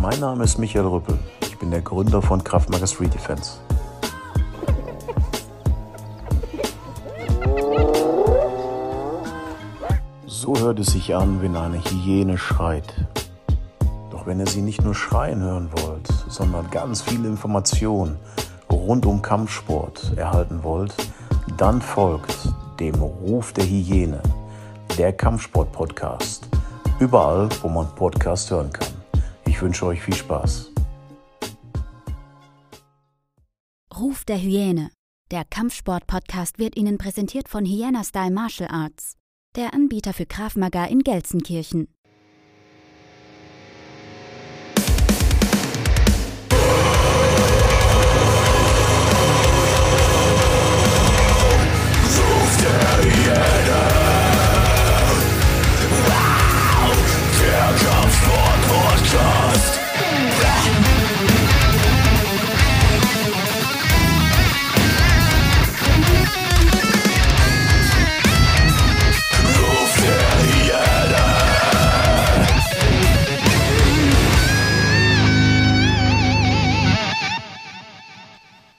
Mein Name ist Michael Rüppel. Ich bin der Gründer von Kraftmager Street Defense. So hört es sich an, wenn eine Hyäne schreit. Doch wenn ihr sie nicht nur schreien hören wollt, sondern ganz viele Informationen rund um Kampfsport erhalten wollt, dann folgt dem Ruf der Hyäne, der Kampfsport-Podcast. Überall, wo man Podcast hören kann. Ich wünsche euch viel Spaß. Ruf der Hyäne. Der Kampfsport-Podcast wird Ihnen präsentiert von Hyena Style Martial Arts, der Anbieter für Krav Maga in Gelsenkirchen.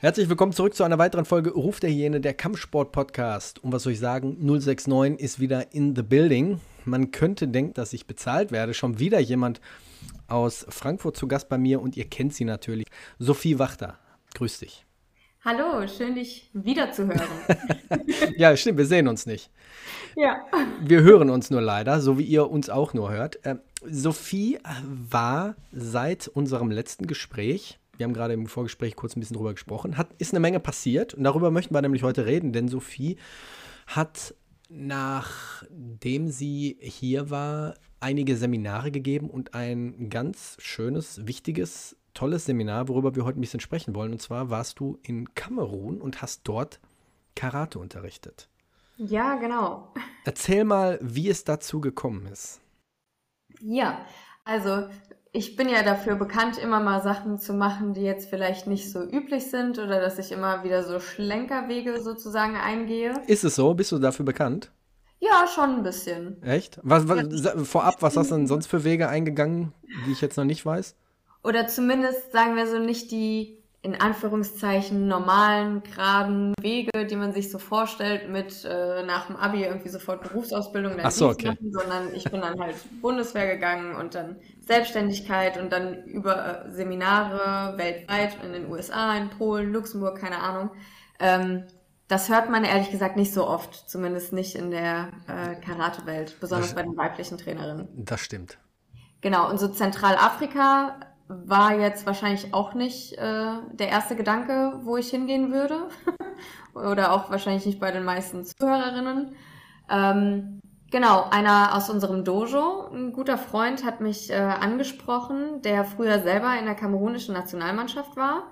Herzlich willkommen zurück zu einer weiteren Folge Ruf der Hyäne, der Kampfsport-Podcast. Und was soll ich sagen? 069 ist wieder in the building. Man könnte denken, dass ich bezahlt werde. Schon wieder jemand aus Frankfurt zu Gast bei mir und ihr kennt sie natürlich. Sophie Wachter, grüß dich. Hallo, schön dich wiederzuhören. ja, stimmt, wir sehen uns nicht. Ja. Wir hören uns nur leider, so wie ihr uns auch nur hört. Äh, Sophie war seit unserem letzten Gespräch wir haben gerade im Vorgespräch kurz ein bisschen drüber gesprochen, hat, ist eine Menge passiert und darüber möchten wir nämlich heute reden, denn Sophie hat, nachdem sie hier war, einige Seminare gegeben und ein ganz schönes, wichtiges, tolles Seminar, worüber wir heute ein bisschen sprechen wollen. Und zwar warst du in Kamerun und hast dort Karate unterrichtet. Ja, genau. Erzähl mal, wie es dazu gekommen ist. Ja, also ich bin ja dafür bekannt, immer mal Sachen zu machen, die jetzt vielleicht nicht so üblich sind oder dass ich immer wieder so Schlenkerwege sozusagen eingehe. Ist es so? Bist du dafür bekannt? Ja, schon ein bisschen. Echt? Was, was, vorab, was hast du denn sonst für Wege eingegangen, die ich jetzt noch nicht weiß? Oder zumindest, sagen wir so, nicht die in Anführungszeichen normalen, geraden Wege, die man sich so vorstellt, mit äh, nach dem Abi irgendwie sofort Berufsausbildung dann Ach so, okay. machen, sondern ich bin dann halt Bundeswehr gegangen und dann Selbstständigkeit und dann über äh, Seminare weltweit in den USA, in Polen, Luxemburg, keine Ahnung. Ähm, das hört man ehrlich gesagt nicht so oft, zumindest nicht in der äh, Karate-Welt, besonders das, bei den weiblichen Trainerinnen. Das stimmt. Genau, und so Zentralafrika war jetzt wahrscheinlich auch nicht äh, der erste Gedanke, wo ich hingehen würde. Oder auch wahrscheinlich nicht bei den meisten Zuhörerinnen. Ähm, genau, einer aus unserem Dojo, ein guter Freund, hat mich äh, angesprochen, der früher selber in der kamerunischen Nationalmannschaft war,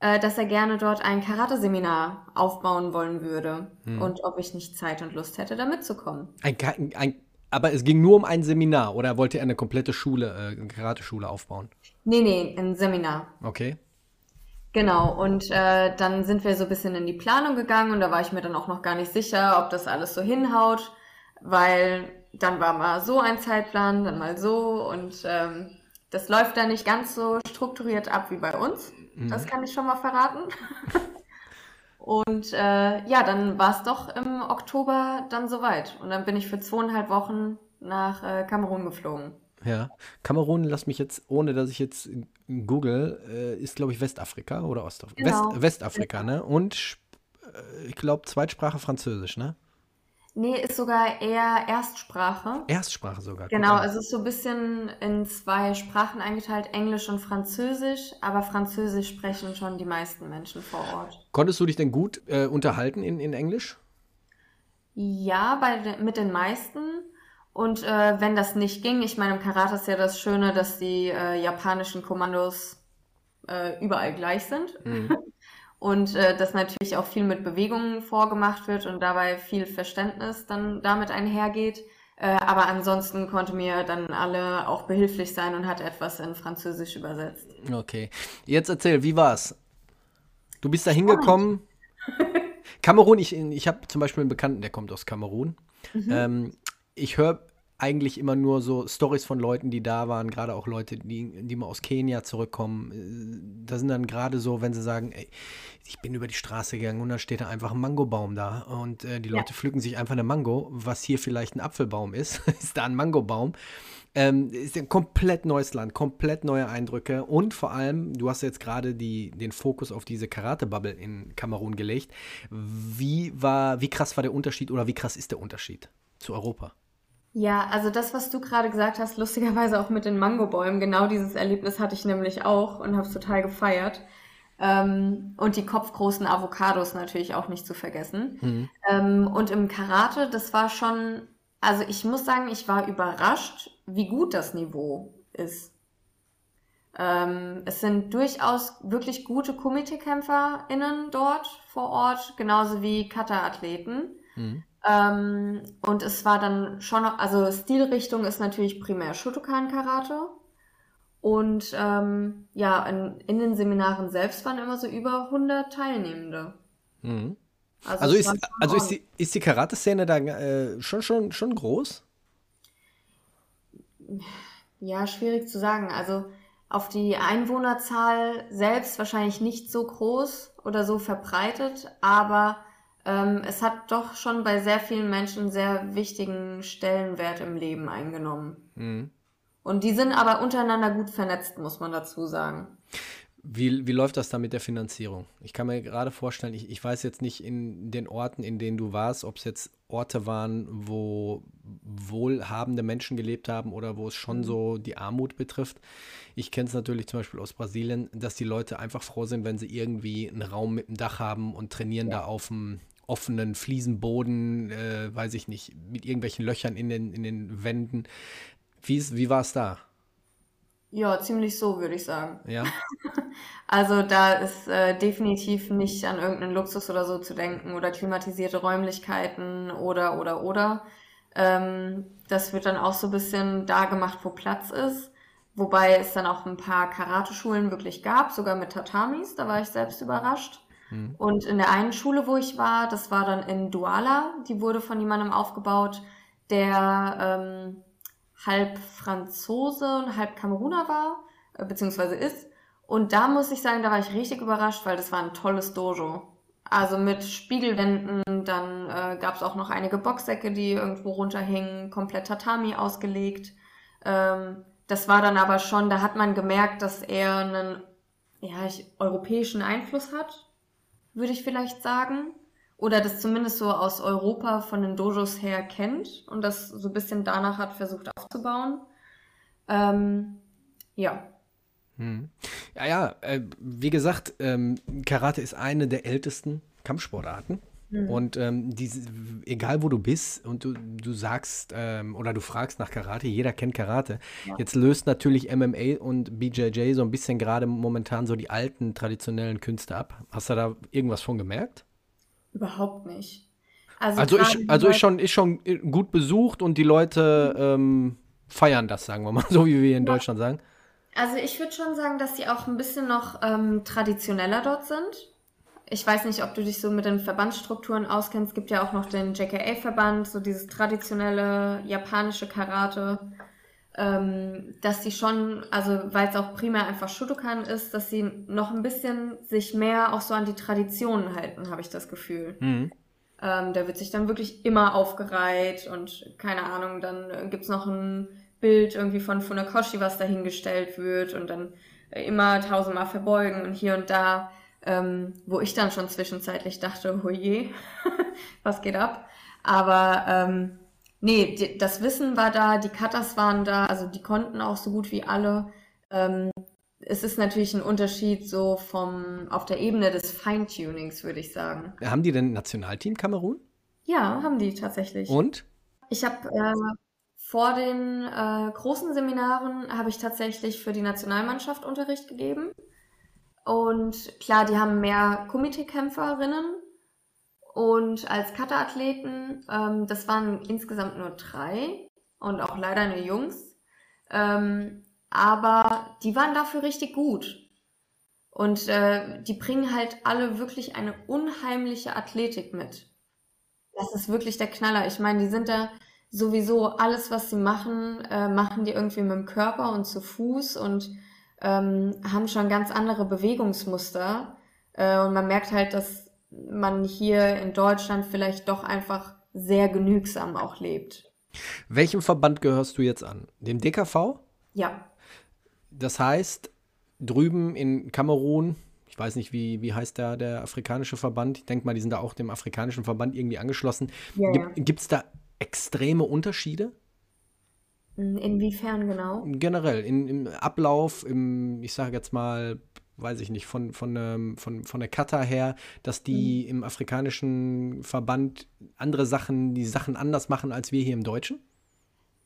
äh, dass er gerne dort ein Karate-Seminar aufbauen wollen würde hm. und ob ich nicht Zeit und Lust hätte, da mitzukommen. Ein, ein, aber es ging nur um ein Seminar oder wollte er eine komplette Schule, äh, eine Karate-Schule aufbauen? Nee, nee, ein Seminar. Okay. Genau, und äh, dann sind wir so ein bisschen in die Planung gegangen und da war ich mir dann auch noch gar nicht sicher, ob das alles so hinhaut, weil dann war mal so ein Zeitplan, dann mal so und ähm, das läuft dann nicht ganz so strukturiert ab wie bei uns. Mhm. Das kann ich schon mal verraten. und äh, ja, dann war es doch im Oktober dann soweit und dann bin ich für zweieinhalb Wochen nach äh, Kamerun geflogen. Ja. Kamerun, lass mich jetzt, ohne dass ich jetzt google, äh, ist, glaube ich, Westafrika oder Ostafrika? Genau. West, Westafrika, ne? Und äh, ich glaube, Zweitsprache Französisch, ne? Nee, ist sogar eher Erstsprache. Erstsprache sogar. Genau, es ist so ein bisschen in zwei Sprachen eingeteilt, Englisch und Französisch, aber Französisch sprechen schon die meisten Menschen vor Ort. Konntest du dich denn gut äh, unterhalten in, in Englisch? Ja, bei, mit den meisten. Und äh, wenn das nicht ging, ich meine, im Karate ist ja das Schöne, dass die äh, japanischen Kommandos äh, überall gleich sind. Mhm. Und äh, dass natürlich auch viel mit Bewegungen vorgemacht wird und dabei viel Verständnis dann damit einhergeht. Äh, aber ansonsten konnte mir dann alle auch behilflich sein und hat etwas in Französisch übersetzt. Okay. Jetzt erzähl, wie war's? Du bist da hingekommen. Kamerun, ich, ich habe zum Beispiel einen Bekannten, der kommt aus Kamerun. Mhm. Ähm, ich höre eigentlich immer nur so Stories von Leuten, die da waren, gerade auch Leute, die, die mal aus Kenia zurückkommen. Äh, da sind dann gerade so, wenn sie sagen, ey, ich bin über die Straße gegangen und da steht da einfach ein Mangobaum da und äh, die Leute ja. pflücken sich einfach eine Mango, was hier vielleicht ein Apfelbaum ist, ist da ein Mangobaum. Ähm, ist ein komplett neues Land, komplett neue Eindrücke und vor allem, du hast jetzt gerade den Fokus auf diese Karate-Bubble in Kamerun gelegt. Wie war, wie krass war der Unterschied oder wie krass ist der Unterschied zu Europa? Ja, also das, was du gerade gesagt hast, lustigerweise auch mit den Mangobäumen, genau dieses Erlebnis hatte ich nämlich auch und habe es total gefeiert. Ähm, und die kopfgroßen Avocados natürlich auch nicht zu vergessen. Mhm. Ähm, und im Karate, das war schon, also ich muss sagen, ich war überrascht, wie gut das Niveau ist. Ähm, es sind durchaus wirklich gute Kumite-KämpferInnen dort vor Ort, genauso wie Kata-Athleten. Mhm. Ähm, und es war dann schon, also Stilrichtung ist natürlich primär Shotokan-Karate. Und ähm, ja, in, in, den Seminaren selbst waren immer so über 100 Teilnehmende. Mhm. Also, also, ist, also ist, die, ist die Karate-Szene da äh, schon, schon, schon groß? Ja, schwierig zu sagen. Also auf die Einwohnerzahl selbst wahrscheinlich nicht so groß oder so verbreitet, aber ähm, es hat doch schon bei sehr vielen Menschen sehr wichtigen Stellenwert im Leben eingenommen. Mhm. Und die sind aber untereinander gut vernetzt, muss man dazu sagen. Wie, wie läuft das da mit der Finanzierung? Ich kann mir gerade vorstellen, ich, ich weiß jetzt nicht in den Orten, in denen du warst, ob es jetzt Orte waren, wo wohlhabende Menschen gelebt haben oder wo es schon mhm. so die Armut betrifft. Ich kenne es natürlich zum Beispiel aus Brasilien, dass die Leute einfach froh sind, wenn sie irgendwie einen Raum mit einem Dach haben und trainieren ja. da auf dem offenen Fliesenboden, äh, weiß ich nicht, mit irgendwelchen Löchern in den, in den Wänden. Wie, wie war es da? Ja, ziemlich so, würde ich sagen. Ja. also da ist äh, definitiv nicht an irgendeinen Luxus oder so zu denken oder klimatisierte Räumlichkeiten oder oder oder. Ähm, das wird dann auch so ein bisschen da gemacht, wo Platz ist. Wobei es dann auch ein paar Karate-Schulen wirklich gab, sogar mit Tatamis. Da war ich selbst überrascht. Mhm. Und in der einen Schule, wo ich war, das war dann in Douala, die wurde von jemandem aufgebaut, der ähm, halb Franzose und halb Kameruner war, äh, beziehungsweise ist. Und da muss ich sagen, da war ich richtig überrascht, weil das war ein tolles Dojo. Also mit Spiegelwänden, dann äh, gab es auch noch einige Boxsäcke, die irgendwo runterhingen, komplett Tatami ausgelegt. Ähm, das war dann aber schon, da hat man gemerkt, dass er einen ja, ich, europäischen Einfluss hat würde ich vielleicht sagen. Oder das zumindest so aus Europa von den Dojos her kennt und das so ein bisschen danach hat versucht aufzubauen. Ähm, ja. Hm. Ja, ja, äh, wie gesagt, ähm, Karate ist eine der ältesten Kampfsportarten. Mhm. Und ähm, diese, egal wo du bist und du, du sagst ähm, oder du fragst nach Karate, jeder kennt Karate. Ja. Jetzt löst natürlich MMA und BJJ so ein bisschen gerade momentan so die alten traditionellen Künste ab. Hast du da irgendwas von gemerkt? Überhaupt nicht. Also, also ich, also ist schon, ist schon gut besucht und die Leute ähm, feiern das, sagen wir mal, so wie wir in ja. Deutschland sagen. Also ich würde schon sagen, dass sie auch ein bisschen noch ähm, traditioneller dort sind. Ich weiß nicht, ob du dich so mit den Verbandsstrukturen auskennst. Es gibt ja auch noch den JKA-Verband, so dieses traditionelle japanische Karate, ähm, dass sie schon, also weil es auch primär einfach Shotokan ist, dass sie noch ein bisschen sich mehr auch so an die Traditionen halten, habe ich das Gefühl. Mhm. Ähm, da wird sich dann wirklich immer aufgereiht und keine Ahnung, dann gibt's noch ein Bild irgendwie von Funakoshi, was dahingestellt wird und dann immer tausendmal verbeugen und hier und da ähm, wo ich dann schon zwischenzeitlich dachte, hoje, was geht ab? Aber ähm, nee, die, das Wissen war da, die Cutters waren da, also die konnten auch so gut wie alle. Ähm, es ist natürlich ein Unterschied so vom auf der Ebene des Feintunings, würde ich sagen. Haben die denn ein Nationalteam Kamerun? Ja, haben die tatsächlich. Und? Ich habe äh, vor den äh, großen Seminaren habe ich tatsächlich für die Nationalmannschaft Unterricht gegeben. Und klar, die haben mehr Kumite-Kämpferinnen und als Kata-Athleten, ähm, das waren insgesamt nur drei und auch leider nur Jungs. Ähm, aber die waren dafür richtig gut. Und äh, die bringen halt alle wirklich eine unheimliche Athletik mit. Das ist wirklich der Knaller. Ich meine, die sind da sowieso alles, was sie machen, äh, machen die irgendwie mit dem Körper und zu Fuß und ähm, haben schon ganz andere Bewegungsmuster. Äh, und man merkt halt, dass man hier in Deutschland vielleicht doch einfach sehr genügsam auch lebt. Welchem Verband gehörst du jetzt an? Dem DKV? Ja. Das heißt, drüben in Kamerun, ich weiß nicht, wie, wie heißt der, der afrikanische Verband? Ich denke mal, die sind da auch dem afrikanischen Verband irgendwie angeschlossen. Ja, Gibt es da extreme Unterschiede? Inwiefern genau? Generell, in, im Ablauf, im, ich sage jetzt mal, weiß ich nicht, von, von, ähm, von, von der Kata her, dass die mhm. im afrikanischen Verband andere Sachen, die Sachen anders machen als wir hier im Deutschen?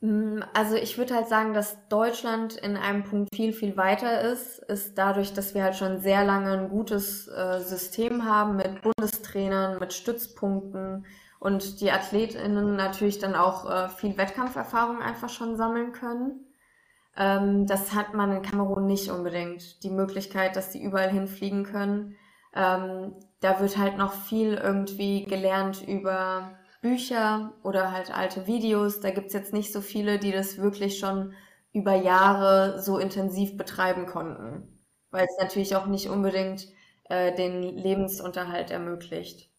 Mm, also ich würde halt sagen, dass Deutschland in einem Punkt viel, viel weiter ist, ist dadurch, dass wir halt schon sehr lange ein gutes äh, System haben mit Bundestrainern, mit Stützpunkten und die AthletInnen natürlich dann auch äh, viel Wettkampferfahrung einfach schon sammeln können. Ähm, das hat man in Kamerun nicht unbedingt. Die Möglichkeit, dass die überall hinfliegen können. Ähm, da wird halt noch viel irgendwie gelernt über Bücher oder halt alte Videos. Da gibt's jetzt nicht so viele, die das wirklich schon über Jahre so intensiv betreiben konnten. Weil es natürlich auch nicht unbedingt äh, den Lebensunterhalt ermöglicht.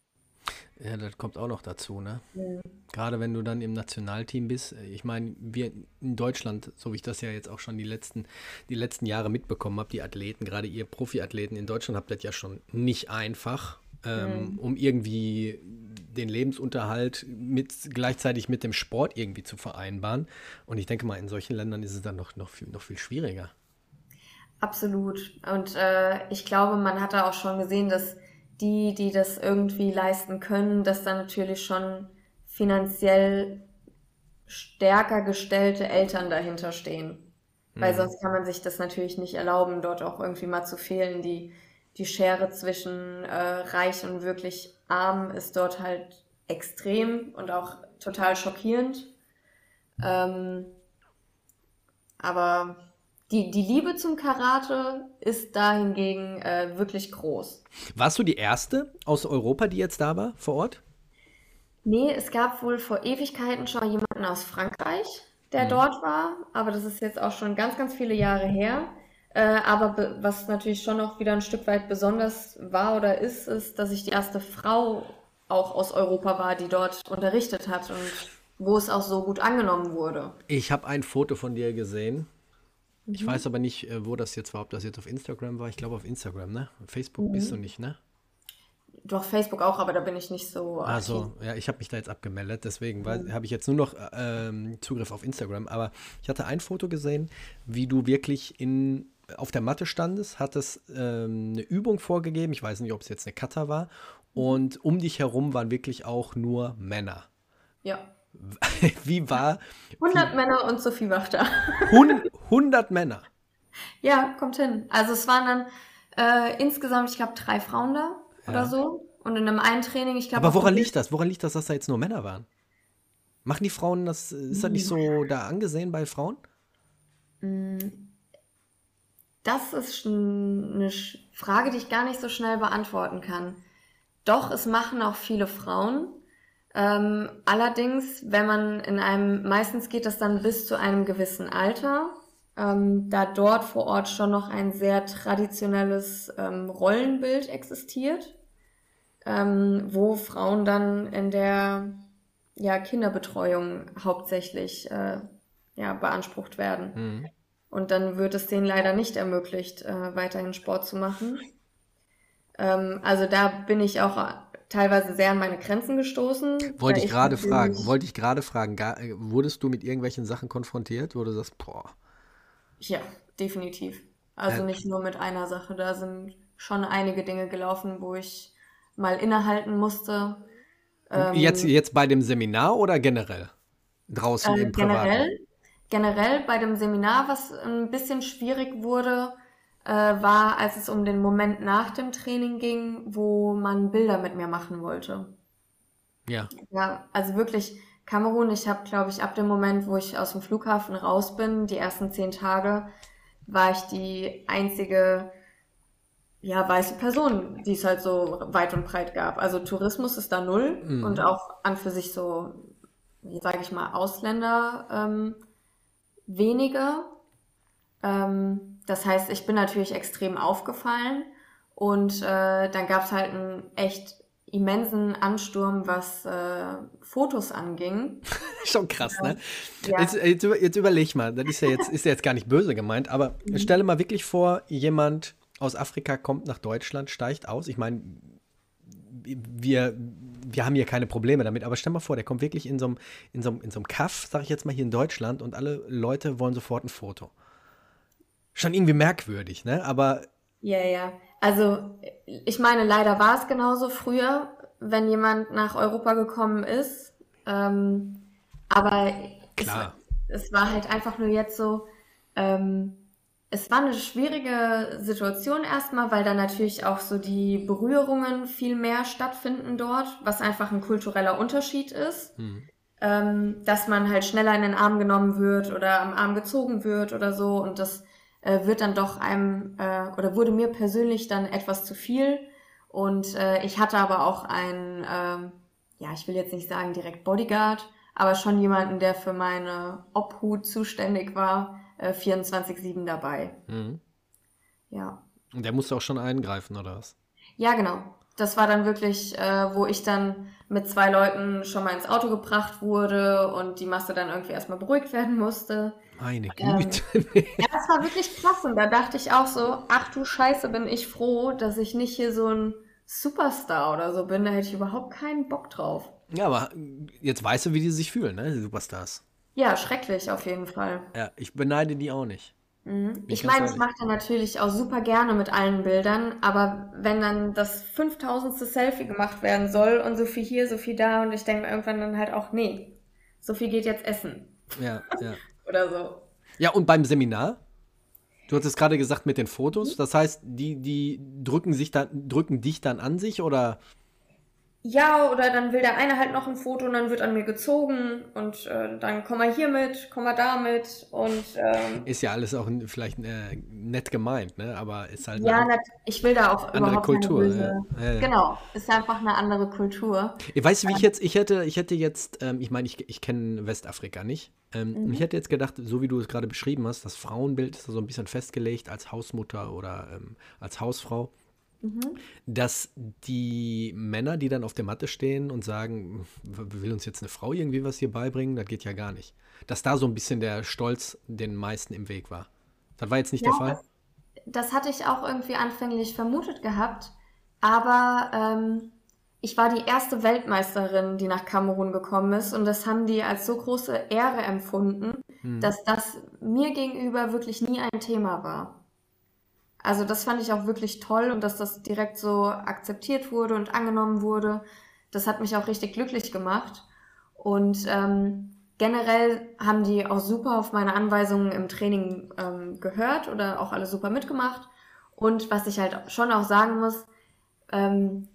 Ja, das kommt auch noch dazu, ne? Ja. Gerade wenn du dann im Nationalteam bist. Äh, ich meine, wir in Deutschland, so wie ich das ja jetzt auch schon die letzten, die letzten Jahre mitbekommen habe, die Athleten, gerade ihr Profiathleten in Deutschland habt das ja schon nicht einfach, ähm, mhm. um irgendwie den Lebensunterhalt mit, gleichzeitig mit dem Sport irgendwie zu vereinbaren. Und ich denke mal, in solchen Ländern ist es dann noch, noch, viel, noch viel schwieriger. Absolut. Und äh, ich glaube, man hat da auch schon gesehen, dass die, die das irgendwie leisten können, dass da natürlich schon finanziell stärker gestellte Eltern dahinter stehen. Mhm. Weil sonst kann man sich das natürlich nicht erlauben, dort auch irgendwie mal zu fehlen. Die, die Schere zwischen äh, reich und wirklich arm ist dort halt extrem und auch total schockierend. Ähm, aber die, die Liebe zum Karate ist da hingegen äh, wirklich groß. Warst du die erste aus Europa, die jetzt da war, vor Ort? Nee, es gab wohl vor Ewigkeiten schon jemanden aus Frankreich, der mhm. dort war, aber das ist jetzt auch schon ganz, ganz viele Jahre her. Äh, aber was natürlich schon noch wieder ein Stück weit besonders war oder ist, ist, dass ich die erste Frau auch aus Europa war, die dort unterrichtet hat und wo es auch so gut angenommen wurde. Ich habe ein Foto von dir gesehen ich mhm. weiß aber nicht, äh, wo das jetzt war, ob das jetzt auf Instagram war. Ich glaube auf Instagram, ne? Facebook mhm. bist du nicht, ne? Doch, Facebook auch, aber da bin ich nicht so. Also, ja, ich habe mich da jetzt abgemeldet, deswegen mhm. habe ich jetzt nur noch ähm, Zugriff auf Instagram. Aber ich hatte ein Foto gesehen, wie du wirklich in, auf der Matte standest, hattest ähm, eine Übung vorgegeben. Ich weiß nicht, ob es jetzt eine Kata war. Mhm. Und um dich herum waren wirklich auch nur Männer. Ja. Wie war. 100 wie, Männer und Sophie Wachter. 100 Männer. Ja, kommt hin. Also es waren dann äh, insgesamt, ich glaube, drei Frauen da ja. oder so. Und in einem einen Training, ich glaube. Aber woran liegt das? Woran liegt das, dass da jetzt nur Männer waren? Machen die Frauen das, ist das nicht so da angesehen bei Frauen? Mm. Das ist eine Frage, die ich gar nicht so schnell beantworten kann. Doch, es machen auch viele Frauen. Ähm, allerdings, wenn man in einem, meistens geht das dann bis zu einem gewissen Alter, ähm, da dort vor Ort schon noch ein sehr traditionelles ähm, Rollenbild existiert, ähm, wo Frauen dann in der ja, Kinderbetreuung hauptsächlich äh, ja, beansprucht werden. Mhm. Und dann wird es denen leider nicht ermöglicht, äh, weiterhin Sport zu machen. Ähm, also da bin ich auch teilweise sehr an meine Grenzen gestoßen. Wollte ich gerade fragen, wollte ich gerade fragen, wurdest du mit irgendwelchen Sachen konfrontiert, wo du sagst, boah. Ja, definitiv. Also äh, nicht nur mit einer Sache, da sind schon einige Dinge gelaufen, wo ich mal innehalten musste. Ähm, jetzt, jetzt bei dem Seminar oder generell? Draußen äh, im Privaten? Generell, generell bei dem Seminar, was ein bisschen schwierig wurde, äh, war, als es um den Moment nach dem Training ging, wo man Bilder mit mir machen wollte. Ja. Ja, also wirklich Kamerun, ich habe, glaube ich, ab dem Moment, wo ich aus dem Flughafen raus bin, die ersten zehn Tage, war ich die einzige ja, weiße Person, die es halt so weit und breit gab. Also Tourismus ist da null mhm. und auch an für sich so sage ich mal, Ausländer ähm, weniger. Ähm, das heißt, ich bin natürlich extrem aufgefallen und äh, dann gab es halt einen echt immensen Ansturm, was äh, Fotos anging. Schon krass, ne? Ja. Jetzt, jetzt, jetzt, überleg mal, das ist ja jetzt, ist ja jetzt gar nicht böse gemeint, aber mhm. stelle mal wirklich vor, jemand aus Afrika kommt nach Deutschland, steigt aus. Ich meine, wir, wir haben hier keine Probleme damit, aber stell mal vor, der kommt wirklich in so einem, in so in so Kaff, sag ich jetzt mal hier in Deutschland, und alle Leute wollen sofort ein Foto. Schon irgendwie merkwürdig, ne? Aber. Ja, ja. Also, ich meine, leider war es genauso früher, wenn jemand nach Europa gekommen ist. Ähm, aber Klar. Es, es, war halt einfach nur jetzt so, ähm, es war eine schwierige Situation erstmal, weil dann natürlich auch so die Berührungen viel mehr stattfinden dort, was einfach ein kultureller Unterschied ist. Hm. Ähm, dass man halt schneller in den Arm genommen wird oder am Arm gezogen wird oder so. Und das äh, wird dann doch einem äh, oder wurde mir persönlich dann etwas zu viel. Und äh, ich hatte aber auch einen, äh, ja, ich will jetzt nicht sagen direkt Bodyguard, aber schon jemanden, der für meine Obhut zuständig war äh, 24-7 dabei. Mhm. Ja. Und der musste auch schon eingreifen, oder was? Ja, genau. Das war dann wirklich, äh, wo ich dann mit zwei Leuten schon mal ins Auto gebracht wurde und die Masse dann irgendwie erstmal beruhigt werden musste. Meine ähm, Güte. Ähm, ja, das war wirklich krass und da dachte ich auch so, ach du Scheiße, bin ich froh, dass ich nicht hier so ein Superstar oder so bin. Da hätte ich überhaupt keinen Bock drauf. Ja, aber jetzt weißt du, wie die sich fühlen, ne, die Superstars. Ja, schrecklich auf jeden Fall. Ja, ich beneide die auch nicht. Mhm. Ich meine, ich mache er natürlich auch super gerne mit allen Bildern, aber wenn dann das 5000. Selfie gemacht werden soll und so viel hier, so viel da und ich denke mir irgendwann dann halt auch, nee, so viel geht jetzt essen. Ja, ja. Oder so. Ja, und beim Seminar? Du hattest gerade gesagt mit den Fotos, mhm. das heißt, die, die drücken sich dann, drücken dich dann an sich oder ja, oder dann will der eine halt noch ein Foto und dann wird an mir gezogen und äh, dann komm mal hier mit, komm mal da mit und ähm, ist ja alles auch vielleicht äh, nett gemeint, ne? Aber ist halt ja, nett, ich will da auch andere überhaupt Kultur. Böse, ja. Ja, Genau, ist einfach eine andere Kultur. Weißt du, wie ich jetzt, ich hätte, ich hätte jetzt, ähm, ich meine, ich, ich kenne Westafrika nicht. Ähm, mhm. Ich hätte jetzt gedacht, so wie du es gerade beschrieben hast, das Frauenbild ist so ein bisschen festgelegt als Hausmutter oder ähm, als Hausfrau. Mhm. dass die Männer, die dann auf der Matte stehen und sagen, will uns jetzt eine Frau irgendwie was hier beibringen, das geht ja gar nicht. Dass da so ein bisschen der Stolz den meisten im Weg war. Das war jetzt nicht ja, der Fall? Das, das, hatte ich auch irgendwie anfänglich vermutet gehabt, aber ähm, ich war die erste Weltmeisterin, die nach Kamerun gekommen ist und das haben die als so große Ehre empfunden, hm. dass das mir gegenüber wirklich nie ein Thema war. Also das fand ich auch wirklich toll und dass das direkt so akzeptiert wurde und angenommen wurde. Das hat mich auch richtig glücklich gemacht. Und ähm, generell haben die auch super auf meine Anweisungen im Training ähm, gehört oder auch alle super mitgemacht. Und was ich halt schon auch sagen muss, ähm,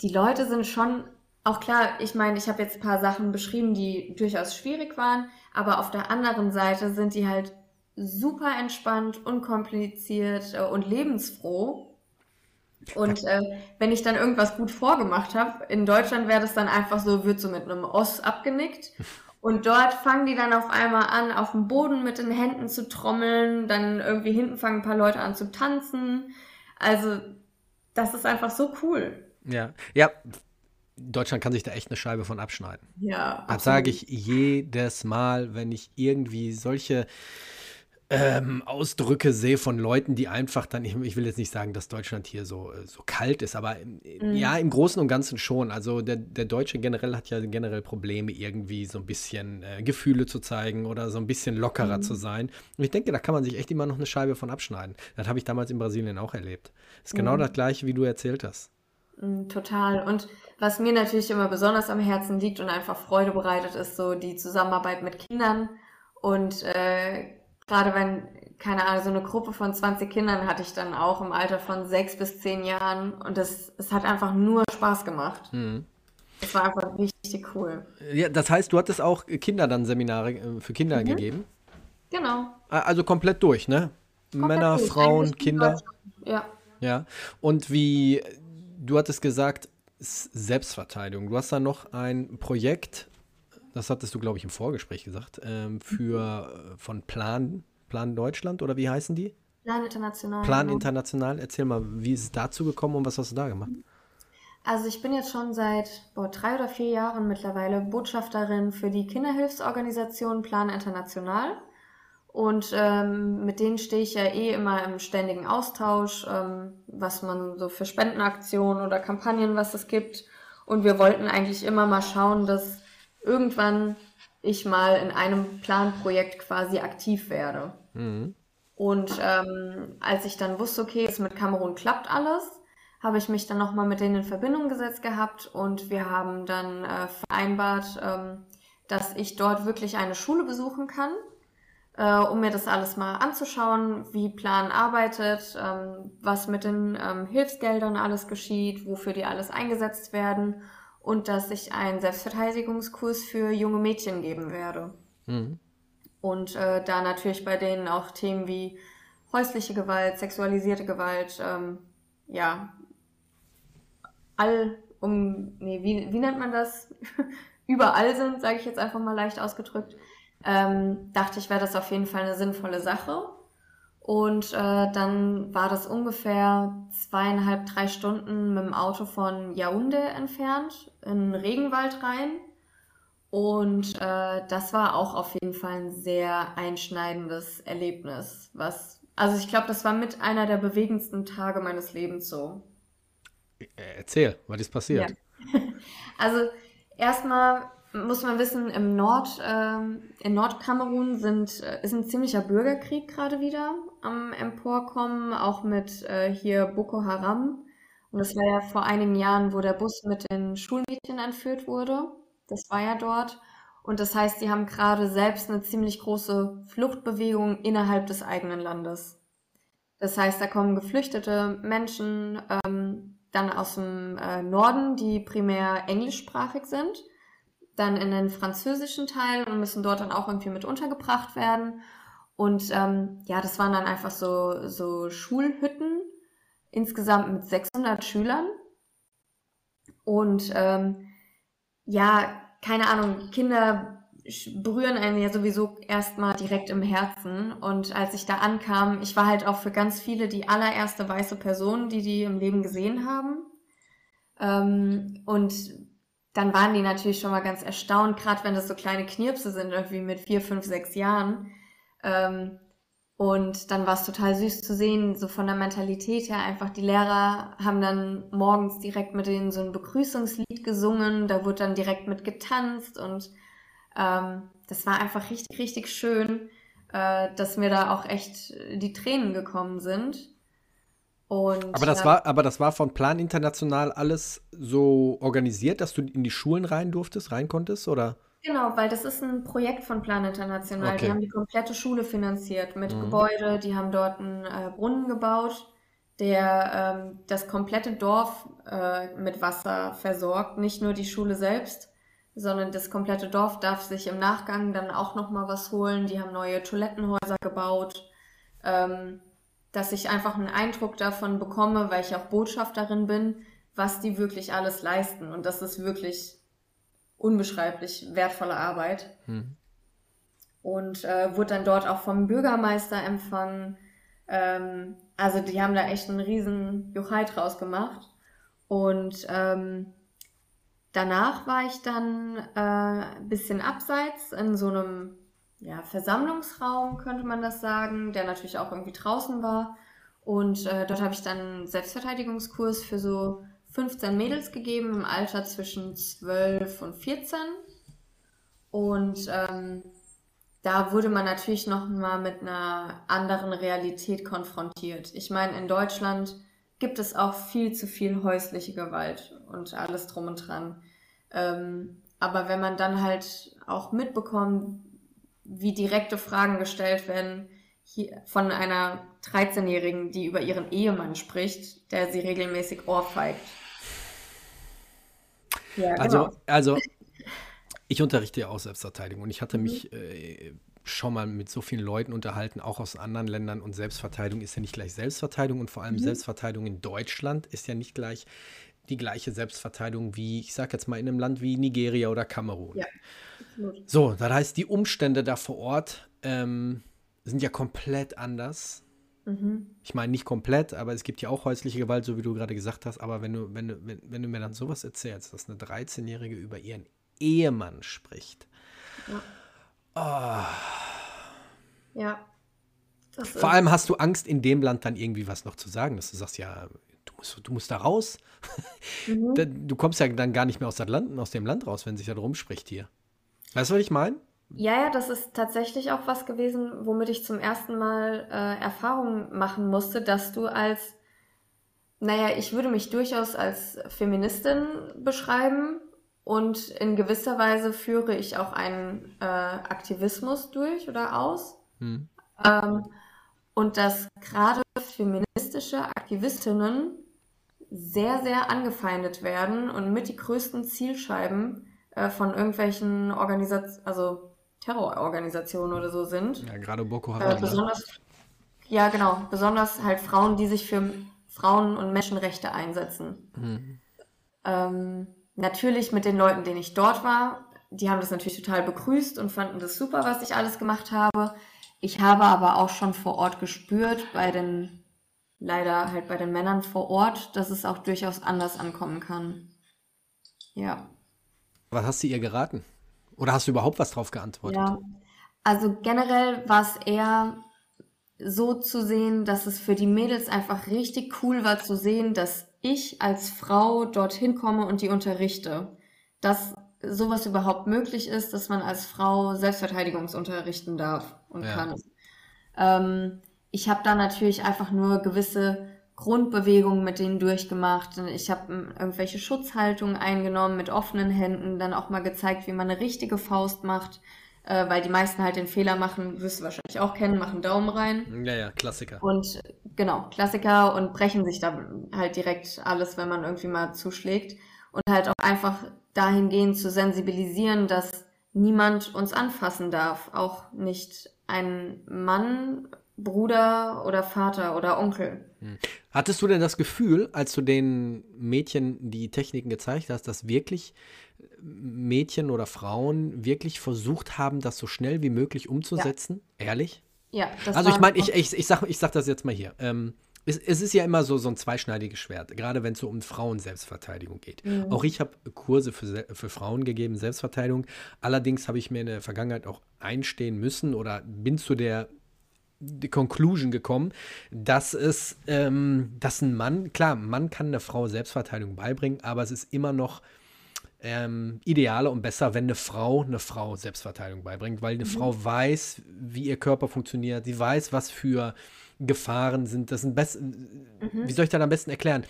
die Leute sind schon, auch klar, ich meine, ich habe jetzt ein paar Sachen beschrieben, die durchaus schwierig waren, aber auf der anderen Seite sind die halt super entspannt, unkompliziert äh, und lebensfroh. Und äh, wenn ich dann irgendwas gut vorgemacht habe, in Deutschland wäre das dann einfach so, wird so mit einem Oss abgenickt. Und dort fangen die dann auf einmal an, auf dem Boden mit den Händen zu trommeln. Dann irgendwie hinten fangen ein paar Leute an zu tanzen. Also, das ist einfach so cool. Ja, ja. Deutschland kann sich da echt eine Scheibe von abschneiden. Ja. Das sage ich jedes Mal, wenn ich irgendwie solche ähm, Ausdrücke sehe von Leuten, die einfach dann, ich, ich, will jetzt nicht sagen, dass Deutschland hier so, äh, so kalt ist, aber mhm. ja, im Großen und Ganzen schon. Also der, der Deutsche generell hat ja generell Probleme, irgendwie so ein bisschen äh, Gefühle zu zeigen oder so ein bisschen lockerer mhm. zu sein. Und ich denke, da kann man sich echt immer noch eine Scheibe von abschneiden. Das habe ich damals in Brasilien auch erlebt. Das ist genau mhm. das gleiche, wie du erzählt hast. Mhm, total. Und was mir natürlich immer besonders am Herzen liegt und einfach Freude bereitet, ist so die Zusammenarbeit mit Kindern und äh, gerade wenn, keine Ahnung, so eine Gruppe von 20 Kindern hatte ich dann auch im Alter von sechs bis zehn Jahren und es, es hat einfach nur Spaß gemacht. Mhm. Es war einfach richtig cool. Ja, das heißt, du hattest auch Kinder dann Seminare äh, für Kinder mhm. gegeben? Genau. Also komplett durch, ne? Komplett Männer, durch. Frauen, Kinder. Ja. Ja. Und wie, du hattest gesagt, Selbstverteidigung. Du hast da noch ein Projekt das hattest du, glaube ich, im Vorgespräch gesagt, ähm, für äh, von Plan, Plan Deutschland oder wie heißen die? Plan International. Plan genau. International. Erzähl mal, wie ist es dazu gekommen und was hast du da gemacht? Also ich bin jetzt schon seit boah, drei oder vier Jahren mittlerweile Botschafterin für die Kinderhilfsorganisation Plan International. Und ähm, mit denen stehe ich ja eh immer im ständigen Austausch, ähm, was man so für Spendenaktionen oder Kampagnen, was es gibt. Und wir wollten eigentlich immer mal schauen, dass irgendwann ich mal in einem Planprojekt quasi aktiv werde. Mhm. Und ähm, als ich dann wusste, okay, es mit Kamerun klappt alles, habe ich mich dann nochmal mit denen in Verbindung gesetzt gehabt und wir haben dann äh, vereinbart, ähm, dass ich dort wirklich eine Schule besuchen kann, äh, um mir das alles mal anzuschauen, wie Plan arbeitet, ähm, was mit den ähm, Hilfsgeldern alles geschieht, wofür die alles eingesetzt werden und dass ich einen Selbstverteidigungskurs für junge Mädchen geben werde. Mhm. Und äh, da natürlich bei denen auch Themen wie häusliche Gewalt, sexualisierte Gewalt, ähm, ja, all um, nee, wie, wie nennt man das? Überall sind, sage ich jetzt einfach mal leicht ausgedrückt. Ähm, dachte ich, wäre das auf jeden Fall eine sinnvolle Sache. Und äh, dann war das ungefähr zweieinhalb, drei Stunden mit dem Auto von Yaoundé entfernt, in den Regenwald rein. Und äh, das war auch auf jeden Fall ein sehr einschneidendes Erlebnis. Was, also ich glaube, das war mit einer der bewegendsten Tage meines Lebens so. Äh, Erzähl, was ist passiert? Ja. Also erstmal muss man wissen, im Nord, ähm, in Nordkamerun sind, äh, ist ein ziemlicher Bürgerkrieg gerade wieder am Emporkommen, auch mit äh, hier Boko Haram. Und das war ja vor einigen Jahren, wo der Bus mit den Schulmädchen entführt wurde. Das war ja dort. Und das heißt, die haben gerade selbst eine ziemlich große Fluchtbewegung innerhalb des eigenen Landes. Das heißt, da kommen geflüchtete Menschen ähm, dann aus dem äh, Norden, die primär englischsprachig sind, dann in den französischen Teil und müssen dort dann auch irgendwie mit untergebracht werden. Und ähm, ja, das waren dann einfach so, so Schulhütten, insgesamt mit 600 Schülern. Und ähm, ja, keine Ahnung, Kinder berühren einen ja sowieso erstmal direkt im Herzen. Und als ich da ankam, ich war halt auch für ganz viele die allererste weiße Person, die die im Leben gesehen haben. Ähm, und dann waren die natürlich schon mal ganz erstaunt, gerade wenn das so kleine Knirpse sind, irgendwie mit vier, fünf, sechs Jahren. Ähm, und dann war es total süß zu sehen, so von der Mentalität her einfach, die Lehrer haben dann morgens direkt mit denen so ein Begrüßungslied gesungen, da wurde dann direkt mit getanzt und ähm, das war einfach richtig, richtig schön, äh, dass mir da auch echt die Tränen gekommen sind. Und, aber das ja, war, aber das war von Plan International alles so organisiert, dass du in die Schulen rein durftest, rein konntest, oder? Genau, weil das ist ein Projekt von Plan International. Okay. Die haben die komplette Schule finanziert mit Mhm. Gebäude, die haben dort einen äh, Brunnen gebaut, der ähm, das komplette Dorf äh, mit Wasser versorgt, nicht nur die Schule selbst, sondern das komplette Dorf darf sich im Nachgang dann auch noch mal was holen. Die haben neue Toilettenhäuser gebaut, ähm, dass ich einfach einen Eindruck davon bekomme, weil ich auch Botschafterin bin, was die wirklich alles leisten. Und das ist wirklich unbeschreiblich wertvolle Arbeit. Hm. Und äh, wurde dann dort auch vom Bürgermeister empfangen. Ähm, also die haben da echt einen riesen Juchai draus gemacht. Und ähm, danach war ich dann äh, ein bisschen abseits in so einem ja, Versammlungsraum, könnte man das sagen, der natürlich auch irgendwie draußen war. Und äh, dort habe ich dann einen Selbstverteidigungskurs für so 15 Mädels gegeben im Alter zwischen 12 und 14. Und ähm, da wurde man natürlich noch mal mit einer anderen Realität konfrontiert. Ich meine, in Deutschland gibt es auch viel zu viel häusliche Gewalt und alles drum und dran. Ähm, aber wenn man dann halt auch mitbekommt, wie direkte Fragen gestellt werden von einer 13-Jährigen, die über ihren Ehemann spricht, der sie regelmäßig ohrfeigt. Ja, Also, genau. also ich unterrichte ja auch Selbstverteidigung und ich hatte Mhm. mich äh, schon mal mit so vielen Leuten unterhalten, auch aus anderen Ländern und Selbstverteidigung ist ja nicht gleich Selbstverteidigung und vor allem Mhm. Selbstverteidigung in Deutschland ist ja nicht gleich die gleiche Selbstverteidigung wie, ich sag jetzt mal, in einem Land wie Nigeria oder Kamerun. Ja. So, das heißt, die Umstände da vor Ort ähm, sind ja komplett anders. Mhm. Ich meine nicht komplett, aber es gibt ja auch häusliche Gewalt, so wie du gerade gesagt hast. Aber wenn du, wenn du, wenn, wenn du mir dann sowas erzählst, dass eine 13-Jährige über ihren Ehemann spricht. Ja. Das Vor ist- allem hast du Angst, in dem Land dann irgendwie was noch zu sagen, dass du sagst, ja, du musst, du musst da raus. Mhm. Du kommst ja dann gar nicht mehr aus, Land, aus dem Land raus, wenn sich da drum spricht hier. Weißt du, was ich meine? Ja, ja, das ist tatsächlich auch was gewesen, womit ich zum ersten Mal äh, Erfahrung machen musste, dass du als, naja, ich würde mich durchaus als Feministin beschreiben und in gewisser Weise führe ich auch einen äh, Aktivismus durch oder aus. Hm. Ähm, und dass gerade feministische Aktivistinnen sehr, sehr angefeindet werden und mit die größten Zielscheiben äh, von irgendwelchen Organisationen, also Terrororganisationen oder so sind. Ja, gerade Boko Äh, Haram. ne? besonders, ja genau, besonders halt Frauen, die sich für Frauen- und Menschenrechte einsetzen. Hm. Ähm, natürlich mit den Leuten, denen ich dort war, die haben das natürlich total begrüßt und fanden das super, was ich alles gemacht habe. Ich habe aber auch schon vor Ort gespürt, bei den, leider halt bei den Männern vor Ort, dass es auch durchaus anders ankommen kann. Ja. Was hast du ihr geraten? Oder hast du überhaupt was drauf geantwortet? Ja, also generell war es eher so zu sehen, dass es für die Mädels einfach richtig cool war zu sehen, dass ich als Frau dorthin komme und die unterrichte. Dass sowas überhaupt möglich ist, dass man als Frau Selbstverteidigungsunterrichten darf und Ja. kann. Ähm, ich habe da natürlich einfach nur gewisse Grundbewegungen mit denen durchgemacht. Ich habe ähm, irgendwelche Schutzhaltungen eingenommen mit offenen Händen, dann auch mal gezeigt, wie man eine richtige Faust macht, äh, weil die meisten halt den Fehler machen, wirst du wahrscheinlich auch kennen, machen Daumen rein. Ja, ja, Klassiker. Und genau, Klassiker und brechen sich da halt direkt alles, wenn man irgendwie mal zuschlägt. Und halt auch einfach dahingehend zu sensibilisieren, dass niemand uns anfassen darf. Auch nicht ein Mann, Bruder oder Vater oder Onkel. Hattest du denn das Gefühl, als du den Mädchen die Techniken gezeigt hast, dass wirklich Mädchen oder Frauen wirklich versucht haben, das so schnell wie möglich umzusetzen? Ehrlich? Ja, das Also ich meine, ich, ich, ich, sag, ich sag das jetzt mal hier. Ähm, es, es ist ja immer so, so ein zweischneidiges Schwert, gerade wenn es so um Frauen-Selbstverteidigung geht. Auch ich habe Kurse für, für Frauen gegeben, Selbstverteidigung. Allerdings habe ich mir in der Vergangenheit auch einstehen müssen oder bin zu der die Conclusion gekommen, dass es, ähm, dass ein Mann, klar, ein Mann kann einer Frau Selbstverteidigung beibringen, aber es ist immer noch ähm, idealer und besser, wenn eine Frau eine Frau Selbstverteidigung beibringt, weil eine Frau weiß, wie ihr Körper funktioniert, sie weiß, was für Gefahren sind. Das sind best Wie soll ich das am besten erklären?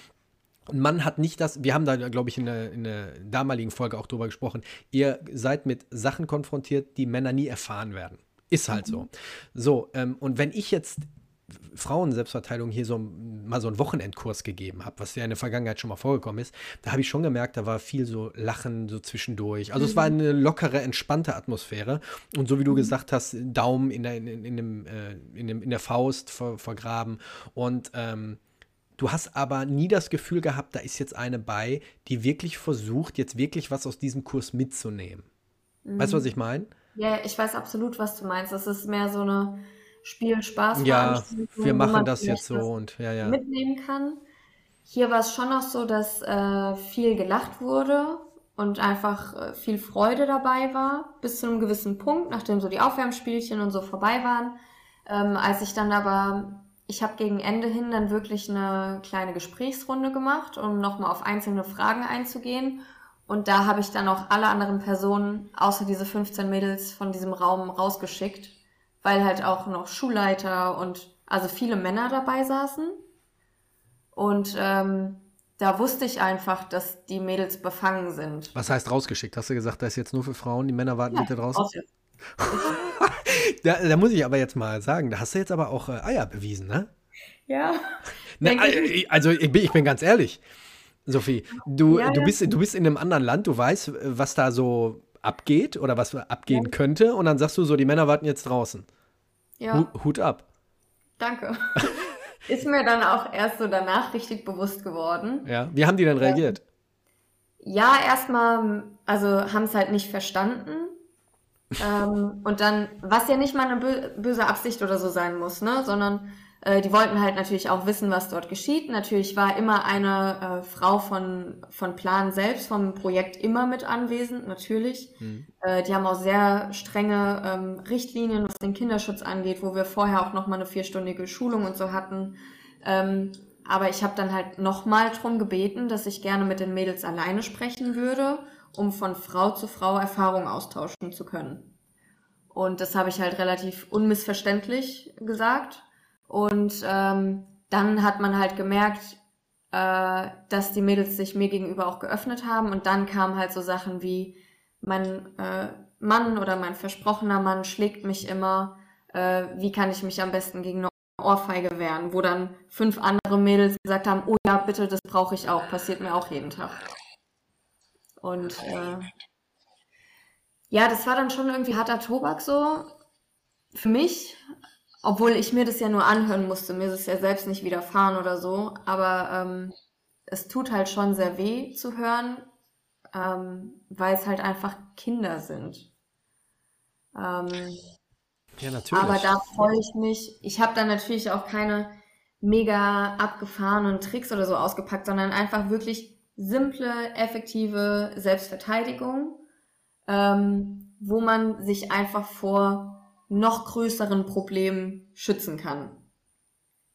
Ein Mann hat nicht das, wir haben da, glaube ich, in der, in der damaligen Folge auch drüber gesprochen, ihr seid mit Sachen konfrontiert, die Männer nie erfahren werden. Ist halt so. So, ähm, und wenn ich jetzt Frauen-Selbstverteidigung hier so mal so einen Wochenendkurs gegeben habe, was ja in der Vergangenheit schon mal vorgekommen ist, da habe ich schon gemerkt, da war viel so Lachen so zwischendurch. Also es war eine lockere, entspannte Atmosphäre. Und so wie du gesagt hast, Daumen in der, in, in, dem, äh, in, dem, in der Faust ver, vergraben. Und ähm, Du hast aber nie das Gefühl gehabt, da ist jetzt eine bei, die wirklich versucht, jetzt wirklich was aus diesem Kurs mitzunehmen. Weißt du, was ich meine? Ja, ich weiß absolut, was du meinst. Das ist mehr so eine Spiel-Spaß. Ja, wir machen das jetzt so und ja, ja. mitnehmen kann. Hier war es schon noch so, dass äh, viel gelacht wurde und einfach äh, viel Freude dabei war, bis zu einem gewissen Punkt, nachdem so die Aufwärmspielchen und so vorbei waren. Ähm, als ich dann aber, ich habe gegen Ende hin dann wirklich eine kleine Gesprächsrunde gemacht, um nochmal auf einzelne Fragen einzugehen. Und da habe ich dann auch alle anderen Personen, außer diese 15 Mädels, von diesem Raum rausgeschickt, weil halt auch noch Schulleiter und also viele Männer dabei saßen. Und ähm, da wusste ich einfach, dass die Mädels befangen sind. Was heißt rausgeschickt? Hast du gesagt, das ist jetzt nur für Frauen, die Männer warten bitte draußen? Da, da muss ich aber jetzt mal sagen, da hast du jetzt aber auch äh, Eier bewiesen, ne? Ja. Denke äh, ich. also ich bin, ich bin ganz ehrlich, Sophie, du, Ja, du, ja. bist, du bist in einem anderen Land, du weißt, was da so abgeht oder was abgehen könnte und dann sagst du so, die Männer warten jetzt draußen. Ja, Hu- Hut ab. danke. ist mir dann auch erst so danach richtig bewusst geworden. Ja, wie haben die denn reagiert? Ja, erstmal, also haben es halt nicht verstanden. ähm, und dann, was ja nicht mal eine böse Absicht oder so sein muss, ne, sondern die wollten halt natürlich auch wissen, was dort geschieht. Natürlich war immer eine äh, Frau von, von Plan selbst, vom Projekt immer mit anwesend, natürlich. Mhm. Äh, die haben auch sehr strenge ähm, Richtlinien, was den Kinderschutz angeht, wo wir vorher auch nochmal eine vierstündige Schulung und so hatten. Ähm, aber ich habe dann halt nochmal drum gebeten, dass ich gerne mit den Mädels alleine sprechen würde, um von Frau zu Frau Erfahrungen austauschen zu können. Und das habe ich halt relativ unmissverständlich gesagt. Und ähm, dann hat man halt gemerkt, äh, dass die Mädels sich mir gegenüber auch geöffnet haben. Und dann kamen halt so Sachen wie, mein äh, Mann oder mein versprochener Mann schlägt mich immer. Äh, wie kann ich mich am besten gegen eine Ohrfeige wehren? Wo dann fünf andere Mädels gesagt haben, oh ja, bitte, das brauche ich auch. Passiert mir auch jeden Tag. Und äh, ja, das war dann schon irgendwie harter Tobak so. Für mich, obwohl ich mir das ja nur anhören musste, mir ist es ja selbst nicht widerfahren oder so, aber ähm, es tut halt schon sehr weh zu hören, ähm, weil es halt einfach Kinder sind. Ähm, ja, natürlich. Aber da freue ich mich. Ich habe dann natürlich auch keine mega abgefahrenen Tricks oder so ausgepackt, sondern einfach wirklich simple, effektive Selbstverteidigung, ähm, wo man sich einfach vor noch größeren Problemen schützen kann.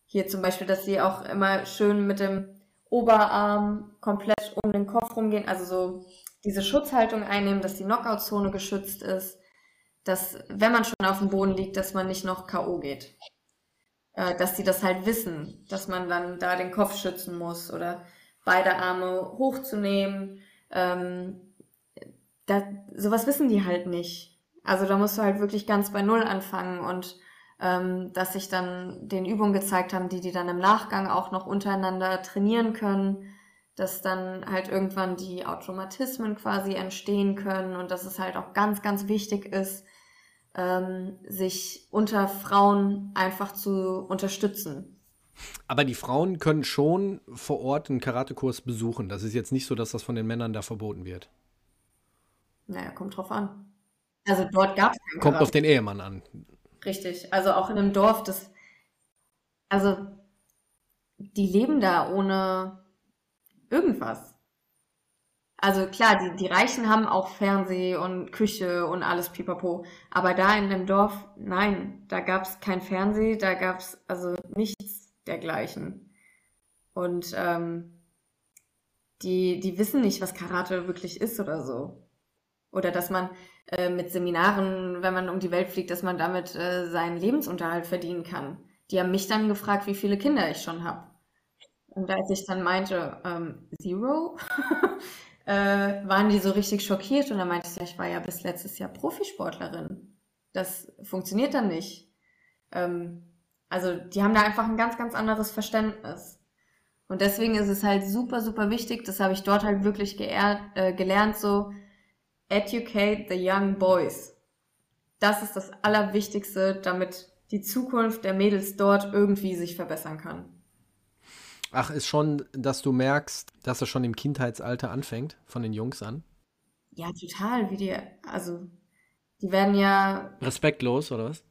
Hier zum Beispiel, dass sie auch immer schön mit dem Oberarm komplett um den Kopf rumgehen, also so diese Schutzhaltung einnehmen, dass die Knockout-Zone geschützt ist, dass wenn man schon auf dem Boden liegt, dass man nicht noch K.O. geht. Äh, dass sie das halt wissen, dass man dann da den Kopf schützen muss oder beide Arme hochzunehmen. Ähm, da, sowas wissen die halt nicht. Also da musst du halt wirklich ganz bei Null anfangen und ähm, dass sich dann den Übungen gezeigt haben, die die dann im Nachgang auch noch untereinander trainieren können, dass dann halt irgendwann die Automatismen quasi entstehen können und dass es halt auch ganz, ganz wichtig ist, ähm, sich unter Frauen einfach zu unterstützen. Aber die Frauen können schon vor Ort einen Karatekurs besuchen. Das ist jetzt nicht so, dass das von den Männern da verboten wird. Naja, kommt drauf an. Also dort gab es keinen Kommt auf den Ehemann an. Richtig. Also auch in einem Dorf, das. Also, die leben da ohne irgendwas. Also klar, die, die Reichen haben auch Fernseh und Küche und alles pipapo. Aber da in dem Dorf, nein, da gab es kein Fernseh, da gab es also nichts dergleichen. Und ähm, die, die wissen nicht, was Karate wirklich ist oder so. Oder dass man äh, mit Seminaren, wenn man um die Welt fliegt, dass man damit äh, seinen Lebensunterhalt verdienen kann. Die haben mich dann gefragt, wie viele Kinder ich schon habe. Und als ich dann meinte, ähm, Zero, äh, waren die so richtig schockiert. Und dann meinte ich, ja, ich war ja bis letztes Jahr Profisportlerin. Das funktioniert dann nicht. Ähm, also die haben da einfach ein ganz, ganz anderes Verständnis. Und deswegen ist es halt super, super wichtig, das habe ich dort halt wirklich äh, gelernt, so, Educate the Young Boys. Das ist das Allerwichtigste, damit die Zukunft der Mädels dort irgendwie sich verbessern kann. Ach, ist schon, dass du merkst, dass es schon im Kindheitsalter anfängt, von den Jungs an? Ja, total. Wie die, also, die werden ja. Respektlos, oder was?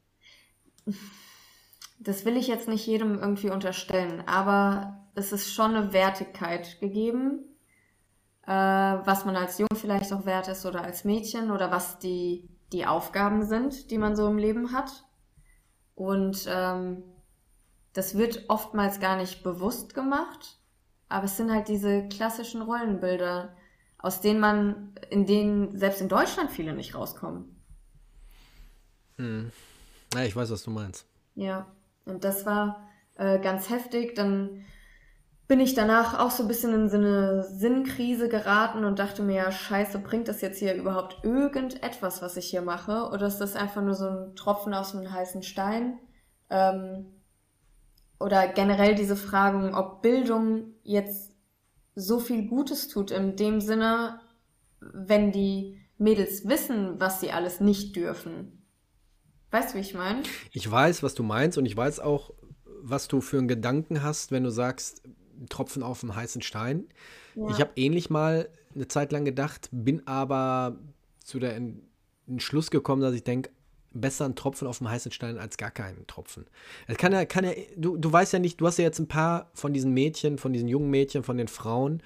Das will ich jetzt nicht jedem irgendwie unterstellen, aber es ist schon eine Wertigkeit gegeben äh, was man als Junge vielleicht auch wert ist oder als Mädchen oder was die, die Aufgaben sind, die man so im Leben hat. Und ähm, das wird oftmals gar nicht bewusst gemacht, aber es sind halt diese klassischen Rollenbilder, aus denen man, in denen selbst in Deutschland viele nicht rauskommen. Hm. Ja, ich weiß, was du meinst. Ja, und das war äh, ganz heftig. Dann bin ich danach auch so ein bisschen in so eine Sinnkrise geraten und dachte mir, ja, scheiße, bringt das jetzt hier überhaupt irgendetwas, was ich hier mache? Oder ist das einfach nur so ein Tropfen aus einem heißen Stein? Ähm, oder generell diese Fragen, ob Bildung jetzt so viel Gutes tut, in dem Sinne, wenn die Mädels wissen, was sie alles nicht dürfen. Weißt du, wie ich meine? Ich weiß, was du meinst und ich weiß auch, was du für einen Gedanken hast, wenn du sagst, Tropfen auf dem heißen Stein. Ja. Ich habe ähnlich mal eine Zeit lang gedacht, bin aber zu der Entschluss gekommen, dass ich denke, besser ein Tropfen auf dem heißen Stein als gar keinen Tropfen. Es kann ja, kann ja, du, du weißt ja nicht, du hast ja jetzt ein paar von diesen Mädchen, von diesen jungen Mädchen, von den Frauen,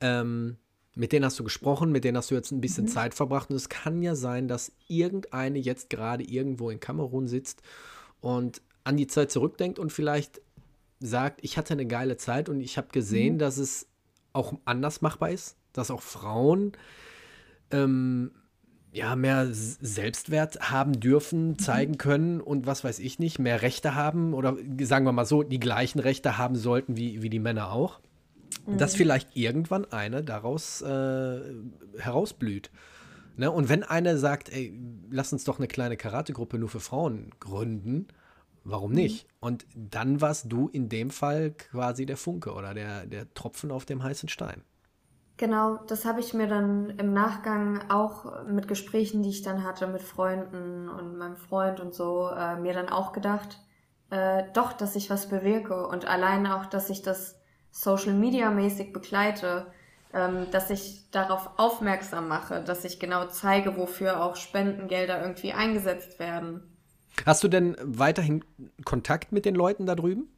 ähm, mit denen hast du gesprochen, mit denen hast du jetzt ein bisschen Mhm. Zeit verbracht und es kann ja sein, dass irgendeine jetzt gerade irgendwo in Kamerun sitzt und an die Zeit zurückdenkt und vielleicht sagt, ich hatte eine geile Zeit und ich habe gesehen, Mhm. dass es auch anders machbar ist, dass auch Frauen ähm, ja, mehr Selbstwert haben dürfen, zeigen können und was weiß ich nicht, mehr Rechte haben oder sagen wir mal so, die gleichen Rechte haben sollten wie, wie die Männer auch. Dass vielleicht irgendwann eine daraus äh, herausblüht. Ne? Und wenn eine sagt, ey, lass uns doch eine kleine Karategruppe nur für Frauen gründen, warum nicht? Und dann warst du in dem Fall quasi der Funke oder der, der Tropfen auf dem heißen Stein. Genau, das habe ich mir dann im Nachgang auch mit Gesprächen, die ich dann hatte mit Freunden und meinem Freund und so, äh, mir dann auch gedacht, äh, doch, dass ich was bewirke und allein auch, dass ich das Social Media mäßig begleite, ähm, dass ich darauf aufmerksam mache, dass ich genau zeige, wofür auch Spendengelder irgendwie eingesetzt werden. Hast du denn weiterhin Kontakt mit den Leuten da drüben?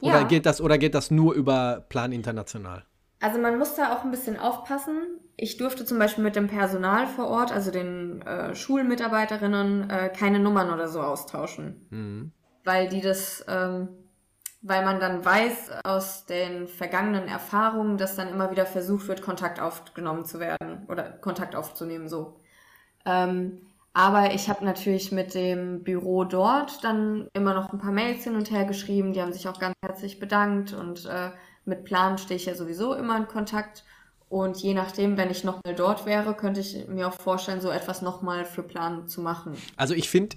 Ja. Oder geht das, oder geht das nur über Plan International? Also man muss da auch ein bisschen aufpassen. Ich durfte zum Beispiel mit dem Personal vor Ort, also den äh, Schulmitarbeiterinnen, äh, keine Nummern oder so austauschen, Mhm. weil die das, ähm, weil man dann weiß aus den vergangenen Erfahrungen, dass dann immer wieder versucht wird, Kontakt aufgenommen zu werden oder Kontakt aufzunehmen so. Ähm, aber ich habe natürlich mit dem Büro dort dann immer noch ein paar Mails hin und her geschrieben. Die haben sich auch ganz herzlich bedankt und äh, mit Plan stehe ich ja sowieso immer in Kontakt. Und je nachdem, wenn ich nochmal dort wäre, könnte ich mir auch vorstellen, so etwas nochmal für Plan zu machen. Also ich finde,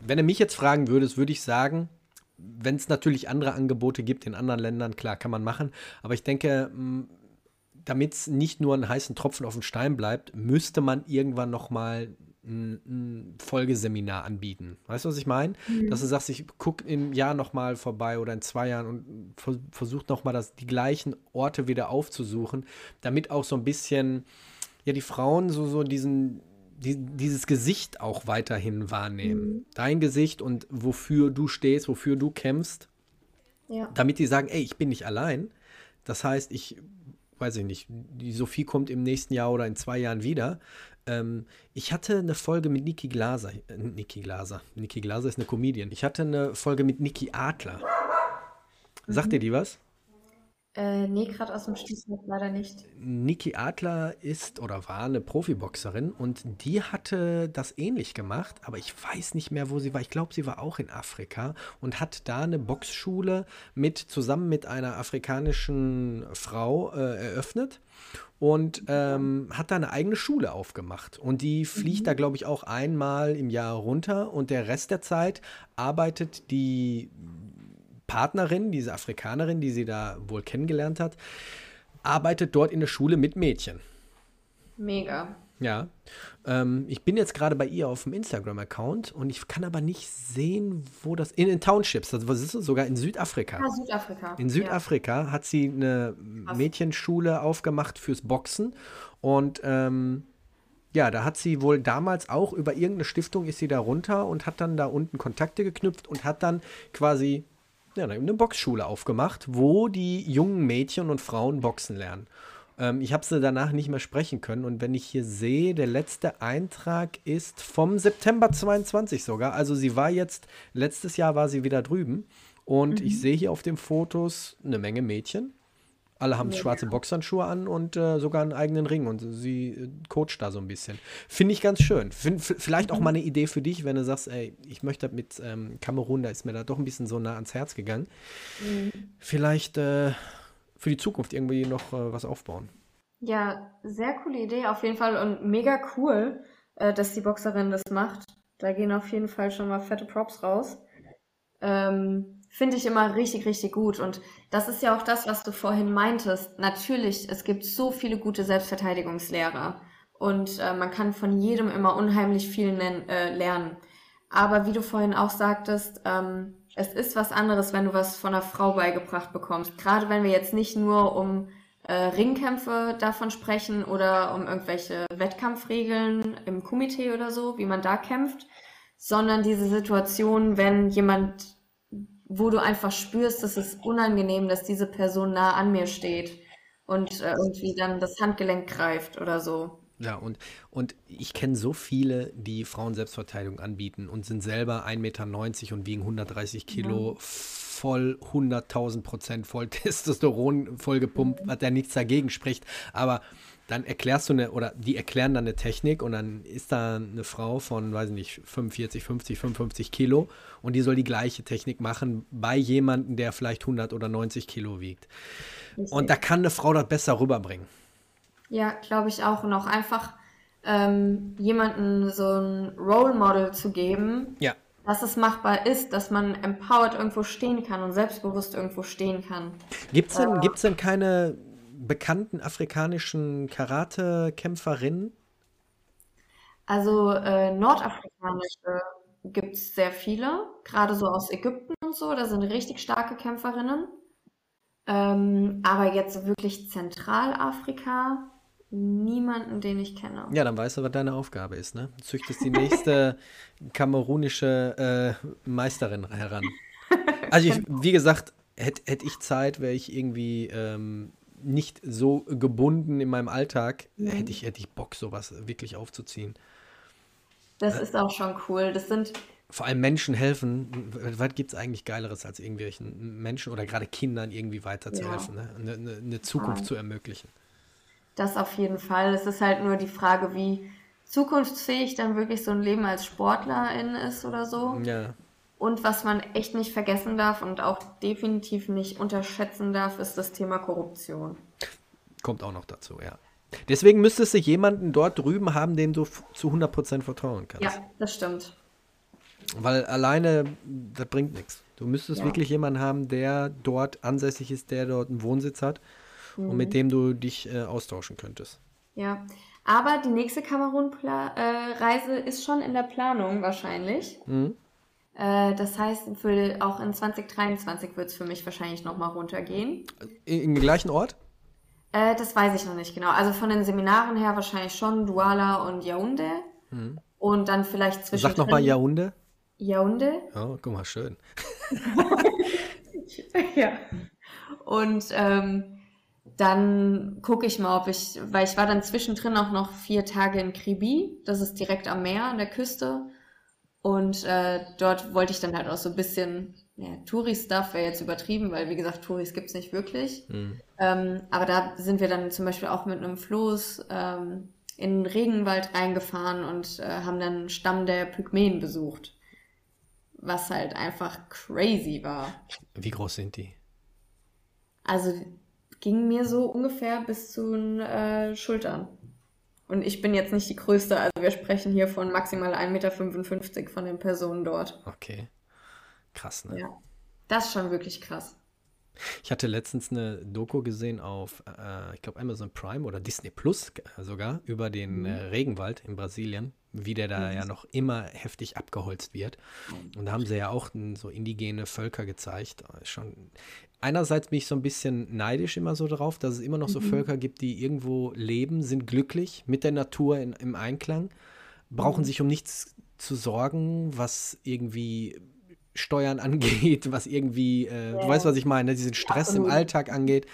wenn du mich jetzt fragen würdest, würde ich sagen, wenn es natürlich andere Angebote gibt in anderen Ländern, klar, kann man machen. Aber ich denke, damit es nicht nur ein heißen Tropfen auf dem Stein bleibt, müsste man irgendwann noch mal ein, Folgeseminar anbieten. Weißt du, was ich meine? Dass du sagst, ich gucke im Jahr noch mal vorbei oder in zwei Jahren und vers versucht noch mal das, die gleichen Orte wieder aufzusuchen, damit auch so ein bisschen, ja, die Frauen so, so diesen, die, dieses Gesicht auch weiterhin wahrnehmen. Dein Gesicht und wofür du stehst, wofür du kämpfst, Ja. damit die sagen, ey, ich bin nicht allein. Das heißt, ich weiß ich nicht, die Sophie kommt im nächsten Jahr oder in zwei Jahren wieder. Ähm, ich hatte eine Folge mit Niki Glaser. Äh, Niki Glaser. Niki Glaser ist eine Comedian. Ich hatte eine Folge mit Niki Adler. Sagt dir die was? Äh, nee, gerade aus dem Stichwort leider nicht. Niki Adler ist oder war eine Profiboxerin und die hatte das ähnlich gemacht, aber ich weiß nicht mehr, wo sie war. Ich glaube, sie war auch in Afrika und hat da eine Boxschule mit zusammen mit einer afrikanischen Frau äh, eröffnet und ähm, hat da eine eigene Schule aufgemacht. Und die fliegt da, glaube ich, auch einmal im Jahr runter und der Rest der Zeit arbeitet die Partnerin, diese Afrikanerin, die sie da wohl kennengelernt hat, arbeitet dort in der Schule mit Mädchen. Mega. Ja. Ähm, ich bin jetzt gerade bei ihr auf dem Instagram-Account und ich kann aber nicht sehen, wo das. In den Townships, also was ist das? Sogar in Südafrika. Ah, Südafrika. In Südafrika hat sie eine Mädchenschule aufgemacht fürs Boxen und ähm, ja, da hat sie wohl damals auch über irgendeine Stiftung ist sie da runter und hat dann da unten Kontakte geknüpft und hat dann quasi ja, eine Boxschule aufgemacht, wo die jungen Mädchen und Frauen boxen lernen. Ähm, ich habe sie danach nicht mehr sprechen können und wenn ich hier sehe, der letzte Eintrag ist vom September 22 sogar. Also sie war jetzt, letztes Jahr war sie wieder drüben und ich sehe hier auf den Fotos eine Menge Mädchen. Alle haben schwarze Boxhandschuhe an und äh, sogar einen eigenen Ring und sie äh, coacht da so ein bisschen. Finde ich ganz schön. Find, vielleicht auch mal eine Idee für dich, wenn du sagst, ey, ich möchte mit ähm, Kamerun, da ist mir da doch ein bisschen so nah ans Herz gegangen. Vielleicht äh, für die Zukunft irgendwie noch äh, was aufbauen. Ja, sehr coole Idee auf jeden Fall und mega cool, äh, dass die Boxerin das macht. Da gehen auf jeden Fall schon mal fette Props raus. Ähm, Finde ich immer richtig, richtig gut. Und das ist ja auch das, was du vorhin meintest. Natürlich, es gibt so viele gute Selbstverteidigungslehrer und äh, man kann von jedem immer unheimlich viel äh, lernen. Aber wie du vorhin auch sagtest, ähm, es ist was anderes, wenn du was von einer Frau beigebracht bekommst. Gerade wenn wir jetzt nicht nur um äh, Ringkämpfe davon sprechen oder um irgendwelche Wettkampfregeln im Komitee oder so, wie man da kämpft, sondern diese Situation, wenn jemand, wo du einfach spürst, dass es unangenehm, dass diese Person nah an mir steht und äh, irgendwie dann das Handgelenk greift oder so. Ja, und, und ich kenne so viele, die Frauen Selbstverteidigung anbieten und sind selber 1,90 Meter und wiegen 130 Kilo, ja. voll 100.000 Prozent voll Testosteron, voll gepumpt, was ja nichts dagegen spricht. Aber dann erklärst du eine, oder die erklären dann eine Technik und dann ist da eine Frau von, weiß ich nicht, 45, 50, 55 Kilo und die soll die gleiche Technik machen bei jemandem, der vielleicht 100 oder 90 Kilo wiegt. Und da kann eine Frau das besser rüberbringen. Ja, glaube ich auch. Und auch einfach ähm, jemanden so ein Role Model zu geben, ja. dass es machbar ist, dass man empowered irgendwo stehen kann und selbstbewusst irgendwo stehen kann. Gibt es denn, äh, denn keine bekannten afrikanischen Karate-Kämpferinnen? Also äh, nordafrikanische gibt es sehr viele, gerade so aus Ägypten und so, da sind richtig starke Kämpferinnen. Ähm, aber jetzt wirklich Zentralafrika Niemanden, den ich kenne. Ja, dann weißt du, was deine Aufgabe ist, ne? Du züchtest die nächste kamerunische äh, Meisterin heran. Also, ich, wie gesagt, hätte hätt ich Zeit, wäre ich irgendwie ähm, nicht so gebunden in meinem Alltag, mhm. hätte ich, hätte ich Bock, sowas wirklich aufzuziehen. Das äh, ist auch schon cool. Das sind. Vor allem Menschen helfen. Was gibt es eigentlich Geileres, als irgendwelchen Menschen oder gerade Kindern irgendwie weiterzuhelfen, ja. ne? eine, eine Zukunft ja. zu ermöglichen? Das auf jeden Fall. Es ist halt nur die Frage, wie zukunftsfähig dann wirklich so ein Leben als Sportlerin ist oder so. Ja. Und was man echt nicht vergessen darf und auch definitiv nicht unterschätzen darf, ist das Thema Korruption. Kommt auch noch dazu, ja. Deswegen müsstest du jemanden dort drüben haben, dem du zu 100% vertrauen kannst. Ja, das stimmt. Weil alleine, das bringt nichts. Du müsstest ja. wirklich jemanden haben, der dort ansässig ist, der dort einen Wohnsitz hat mhm. und mit dem du dich äh, austauschen könntest. Ja, aber die nächste Kamerun-Reise äh, ist schon in der Planung wahrscheinlich. Mhm. Äh, das heißt, für, auch in 2023 wird es für mich wahrscheinlich nochmal runtergehen. In, in den gleichen Ort? Äh, das weiß ich noch nicht genau. Also von den Seminaren her wahrscheinlich schon Douala und Yaoundé. Mhm. Und dann vielleicht zwischen. Sag nochmal Yaoundé. Yaoundé. Oh, guck mal, schön. ja. Und ähm, dann gucke ich mal, ob ich, weil ich war dann zwischendrin auch noch vier Tage in Kribi, das ist direkt am Meer, an der Küste. Und äh, dort wollte ich dann halt auch so ein bisschen, ja, Touri-Stuff wäre jetzt übertrieben, weil wie gesagt, Touris gibt's nicht wirklich. Mhm. Ähm, aber da sind wir dann zum Beispiel auch mit einem Floß ähm, in den Regenwald reingefahren und äh, haben dann Stamm der Pygmäen besucht. Was halt einfach crazy war. Wie groß sind die? Also ging mir so ungefähr bis zu den äh, Schultern. Und ich bin jetzt nicht die Größte, also wir sprechen hier von maximal 1,55 Meter von den Personen dort. Okay. Krass, ne? Ja. Das ist schon wirklich krass. Ich hatte letztens eine Doku gesehen auf, äh, ich glaube, Amazon Prime oder Disney Plus sogar, über den mhm. äh, Regenwald in Brasilien, wie der da mhm. ja noch immer heftig abgeholzt wird. Und da haben sie ja auch so indigene Völker gezeigt. Schon einerseits bin ich so ein bisschen neidisch immer so drauf, dass es immer noch so mhm. Völker gibt, die irgendwo leben, sind glücklich mit der Natur in, im Einklang, brauchen mhm. sich um nichts zu sorgen, was irgendwie Steuern angeht, was irgendwie, äh, ja. du weißt, was ich meine, ne, diesen Stress Absolut. im Alltag angeht.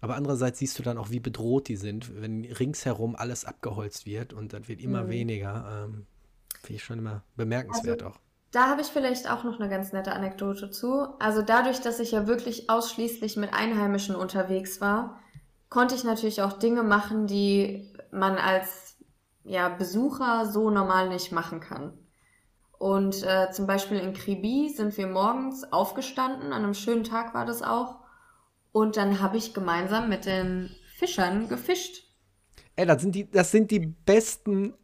Aber andererseits siehst du dann auch, wie bedroht die sind, wenn ringsherum alles abgeholzt wird und das wird immer mhm. weniger. Ähm, Finde ich schon immer bemerkenswert also, auch. Da habe ich vielleicht auch noch eine ganz nette Anekdote zu. Also dadurch, dass ich ja wirklich ausschließlich mit Einheimischen unterwegs war, konnte ich natürlich auch Dinge machen, die man als ja, Besucher so normal nicht machen kann. Und äh, zum Beispiel in Kribi sind wir morgens aufgestanden, an einem schönen Tag war das auch. Und dann habe ich gemeinsam mit den Fischern gefischt. Ey, das sind die, das sind die besten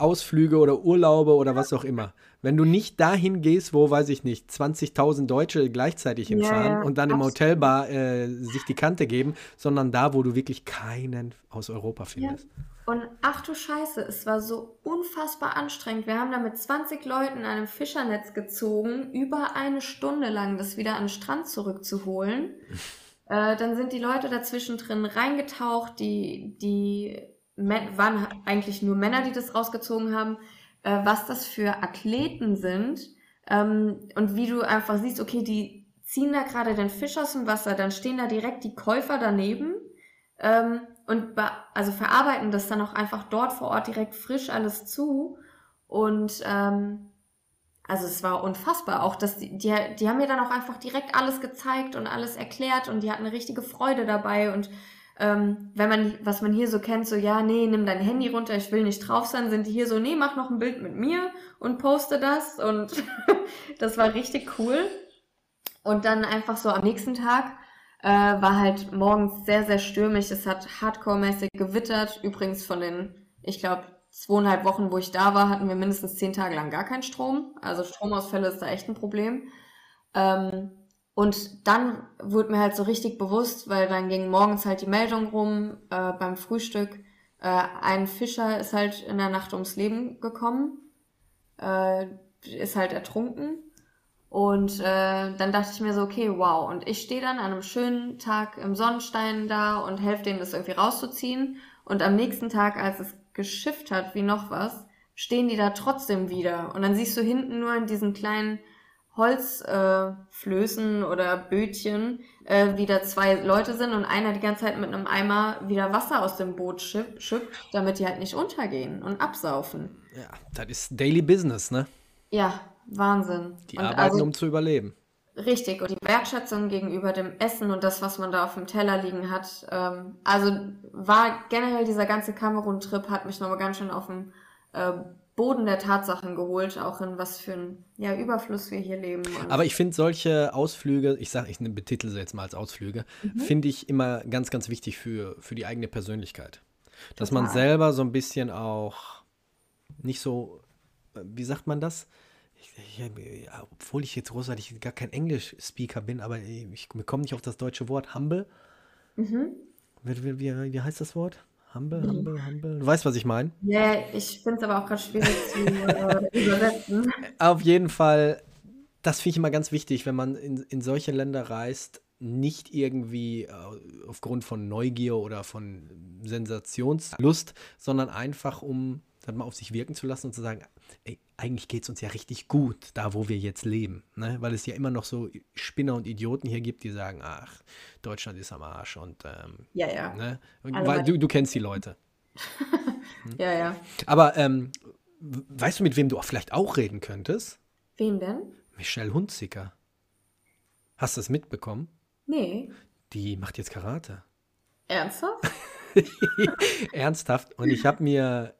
Ausflüge oder Urlaube oder was auch immer. Wenn du nicht dahin gehst, wo, weiß ich nicht, 20.000 Deutsche gleichzeitig hinfahren Ja, ja, und dann im absolut. Hotelbar äh, sich die Kante geben, sondern da, wo du wirklich keinen aus Europa findest. Und ach du Scheiße, es war so unfassbar anstrengend. Wir haben da mit 20 Leuten an einem Fischernetz gezogen, über eine Stunde lang das wieder an den Strand zurückzuholen. Äh, dann sind die Leute dazwischen drin reingetaucht, die, die Mä- waren eigentlich nur Männer, die das rausgezogen haben, äh, was das für Athleten sind. Ähm, und wie du einfach siehst, okay, die ziehen da gerade den Fisch aus dem Wasser, dann stehen da direkt die Käufer daneben ähm, und also verarbeiten das dann auch einfach dort vor Ort direkt frisch alles zu. Und ähm, also es war unfassbar. Auch dass die, die, die haben mir dann auch einfach direkt alles gezeigt und alles erklärt und die hatten eine richtige Freude dabei. Und ähm, wenn man, was man hier so kennt, so ja, nee, nimm dein Handy runter, ich will nicht drauf sein, sind die hier so, nee, mach noch ein Bild mit mir und poste das. Und das war richtig cool. Und dann einfach so am nächsten Tag äh, war halt morgens sehr, sehr stürmisch. Es hat hardcore-mäßig gewittert. Übrigens von den, ich glaube, zweieinhalb Wochen, wo ich da war, hatten wir mindestens zehn Tage lang gar keinen Strom. Also Stromausfälle ist da echt ein Problem. Ähm, und dann wurde mir halt so richtig bewusst, weil dann ging morgens halt die Meldung rum äh, beim Frühstück. Äh, ein Fischer ist halt in der Nacht ums Leben gekommen, äh, ist halt ertrunken. Und äh, dann dachte ich mir so, okay, wow. Und ich stehe dann an einem schönen Tag im Sonnenstein da und helfe denen, das irgendwie rauszuziehen. Und am nächsten Tag, als es geschifft hat, wie noch was, stehen die da trotzdem wieder. Und dann siehst du hinten nur in diesen kleinen Holzflößen äh, oder Bötchen, äh, wie da zwei Leute sind und einer die ganze Zeit mit einem Eimer wieder Wasser aus dem Boot schipp, schippt, damit die halt nicht untergehen und absaufen. Ja, das ist Daily Business, ne? Ja, Wahnsinn. Die und arbeiten, also, um zu überleben. Richtig, und die Wertschätzung gegenüber dem Essen und das, was man da auf dem Teller liegen hat. Ähm, also war generell dieser ganze Kamerun-Trip hat mich nochmal ganz schön auf den äh, Boden der Tatsachen geholt, auch in was für ein ja, Überfluss wir hier leben. Aber ich finde solche Ausflüge, ich sage, ich betitel sie jetzt mal als Ausflüge, Mhm. finde ich immer ganz, ganz wichtig für, für die eigene Persönlichkeit. Dass man Total. selber so ein bisschen auch nicht so, äh, wie sagt man das? Ich, ich, obwohl ich jetzt großartig gar kein Englisch-Speaker bin, aber ich, wir kommen nicht auf das deutsche Wort. Humble? Mhm. Wie, wie, wie, wie heißt das Wort? Humble, humble, humble. Du weißt, was ich meine? Ja, ich finde es aber auch gerade schwierig zu äh, übersetzen. Auf jeden Fall, das finde ich immer ganz wichtig, wenn man in, in solche Länder reist, nicht irgendwie äh, aufgrund von Neugier oder von Sensationslust, sondern einfach, um das mal auf sich wirken zu lassen und zu sagen, ey, eigentlich geht es uns ja richtig gut, da wo wir jetzt leben. Ne? Weil es ja immer noch so Spinner und Idioten hier gibt, die sagen, ach, Deutschland ist am Arsch und ähm, Ja, ja. ne? Weil, du, du kennst die Leute. Ja, ja. Aber ähm, weißt du, mit wem du auch vielleicht auch reden könntest? Wen denn? Michelle Hunziker. Hast du es mitbekommen? Nee. Die macht jetzt Karate. Ernsthaft? Ernsthaft. Und ich habe mir,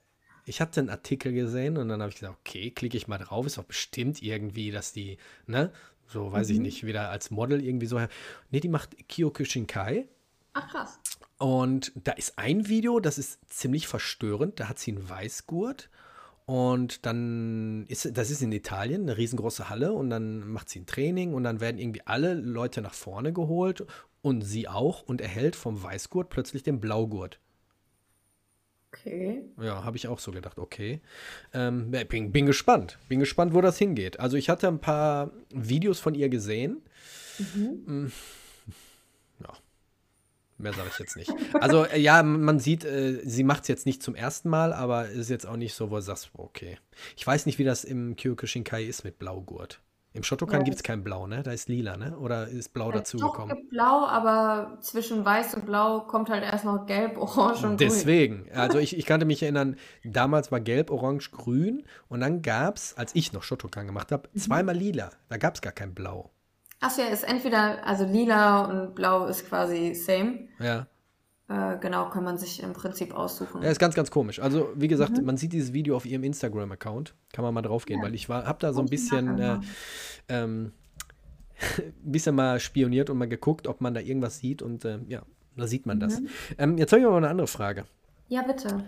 ich hatte einen Artikel gesehen und dann habe ich gesagt, okay, klicke ich mal drauf. Ist doch bestimmt irgendwie, dass die, ne, so weiß ich nicht, wieder als Model irgendwie so. Ne, die macht Kyokushinkai. Ach krass. Und da ist ein Video, das ist ziemlich verstörend. Da hat sie einen Weißgurt. Und dann ist, das ist in Italien, eine riesengroße Halle. Und dann macht sie ein Training und dann werden irgendwie alle Leute nach vorne geholt. Und sie auch und erhält vom Weißgurt plötzlich den Blaugurt. Okay. Ja, habe ich auch so gedacht, okay. Ähm, bin, bin gespannt. Bin gespannt, wo das hingeht. Also ich hatte ein paar Videos von ihr gesehen. Mm, Ja. Mehr sage ich jetzt nicht. Also äh, ja, man sieht, äh, sie macht es jetzt nicht zum ersten Mal, aber ist jetzt auch nicht so, wo du sagst, okay. Ich weiß nicht, wie das im Kyokushinkai ist mit Blaugurt. Im Shotokan Ja, gibt es kein Blau, ne? Da ist lila, ne? Oder ist Blau Äh, dazugekommen? gibt blau, aber zwischen weiß und blau kommt halt erst noch gelb, orange und grün. Deswegen, also ich, ich kannte mich erinnern, damals war gelb, orange, grün und dann gab es, als ich noch Shotokan gemacht habe, Mhm. zweimal lila. Da gab es gar kein Blau. Achso, ja, ist entweder, also lila und blau ist quasi same. Ja. Äh, genau, kann man sich im Prinzip aussuchen. ja, ist ganz, ganz komisch. Also wie gesagt, Mhm. man sieht dieses Video auf ihrem Instagram-Account. Kann man mal draufgehen, weil ich war, habe da so ein bisschen, äh, ähm, ein bisschen mal spioniert und mal geguckt, ob man da irgendwas sieht und äh, ja, da sieht man Mhm. das. Ähm, jetzt habe ich aber eine andere Frage. Ja, bitte.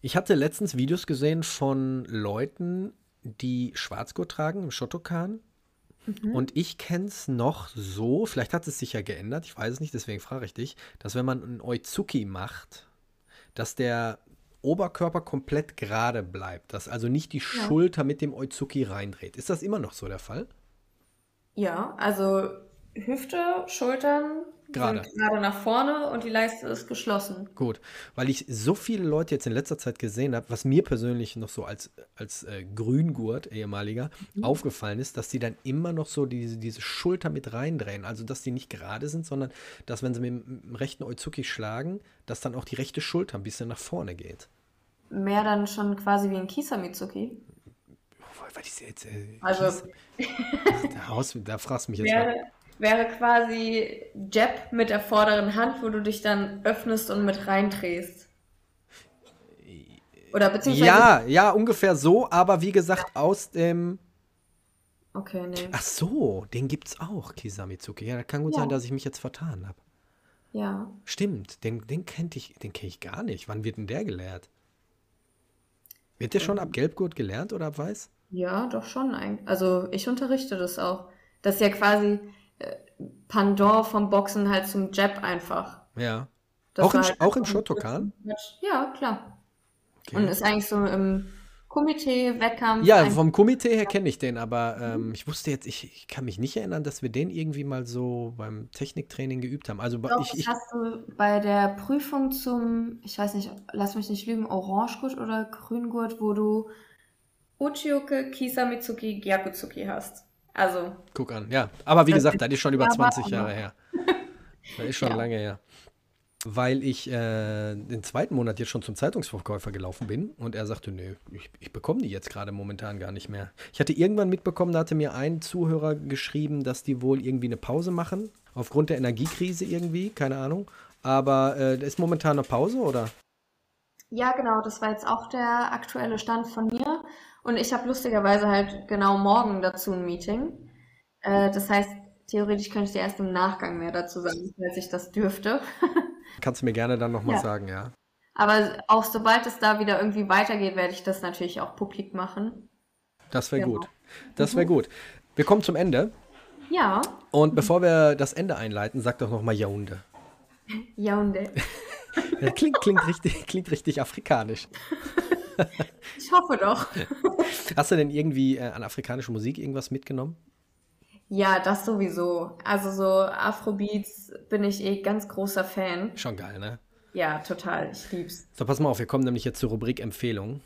Ich hatte letztens Videos gesehen von Leuten, die Schwarzgurt tragen im Shotokan. Mhm. Und ich kenne es noch so, vielleicht hat es sich ja geändert, ich weiß es nicht, deswegen frage ich dich, dass wenn man einen Oizuki macht, dass der Oberkörper komplett gerade bleibt, dass also nicht die ja. Schulter mit dem Oizuki reindreht. Ist das immer noch so der Fall? Ja, also Hüfte, Schultern gerade. sind gerade nach vorne und die Leiste ist geschlossen. Gut, weil ich so viele Leute jetzt in letzter Zeit gesehen habe, was mir persönlich noch so als, als äh, Grüngurt, ehemaliger, mhm. aufgefallen ist, dass die dann immer noch so diese, diese Schulter mit reindrehen. Also, dass die nicht gerade sind, sondern dass, wenn sie mit dem rechten Oizuki schlagen, dass dann auch die rechte Schulter ein bisschen nach vorne geht. Mehr dann schon quasi wie ein Kisamitsuki. Weil ich jetzt, äh, also, da, da fragst du mich jetzt wäre, mal wäre quasi Jab mit der vorderen Hand, wo du dich dann öffnest und mit reindrehst. Oder beziehungsweise. Ja, ja, ungefähr so, aber wie gesagt, aus dem. Okay, nee. Ach so, den gibt's auch, Kisamitsuki. Ja, da kann gut ja. sein, dass ich mich jetzt vertan habe. Ja. Stimmt, den, den kennt ich, den kenne ich gar nicht. Wann wird denn der gelehrt? Wird der schon ab Gelbgurt gelernt oder ab Weiß? Ja, doch schon. Also ich unterrichte das auch. Das ist ja quasi, Pandor vom Boxen halt zum Jab einfach. Ja. Das auch, im, halt auch im Shotokan? Ja, klar. Okay. Und ist eigentlich so im Komitee, Wettkampf. Ja, vom Komitee her kenne ich den, aber ähm, ich wusste jetzt, ich, ich, kann mich nicht erinnern, dass wir den irgendwie mal so beim Techniktraining geübt haben. Also Doch, ich, ich hast du bei der Prüfung zum, ich weiß nicht, lass mich nicht lügen, Orangegurt oder Grüngurt, wo du Uchioke, Kisamitsuki, Gyakutsuki hast. Also. Guck an, ja. Aber wie gesagt, das ist schon über 20 Jahre her. Das ist schon ja. lange her. Weil ich äh, den zweiten Monat jetzt schon zum Zeitungsverkäufer gelaufen bin und er sagte, nö, ich, ich bekomme die jetzt gerade momentan gar nicht mehr. Ich hatte irgendwann mitbekommen, da hatte mir ein Zuhörer geschrieben, dass die wohl irgendwie eine Pause machen. Aufgrund der Energiekrise irgendwie, keine Ahnung. Aber äh, ist momentan eine Pause oder? Ja, genau, das war jetzt auch der aktuelle Stand von mir. Und ich habe lustigerweise halt genau morgen dazu ein Meeting. Äh, das heißt, theoretisch könnte ich dir erst im Nachgang mehr dazu sagen, falls ich das dürfte. Kannst du mir gerne dann nochmal ja. sagen, ja. Aber auch sobald es da wieder irgendwie weitergeht, werde ich das natürlich auch publik machen. Das wäre genau. gut. Das wäre mhm. gut. Wir kommen zum Ende. Ja. Und bevor wir das Ende einleiten, sag doch nochmal Yaounde. Yaounde. klingt, klingt, richtig, klingt richtig afrikanisch. ich hoffe doch. Hast du denn irgendwie äh, an afrikanischer Musik irgendwas mitgenommen? Ja, das sowieso. Also so Afrobeats bin ich eh ganz großer Fan. Schon geil, ne? Ja, total. Ich lieb's. So, pass mal auf, wir kommen nämlich jetzt zur Rubrik Empfehlungen.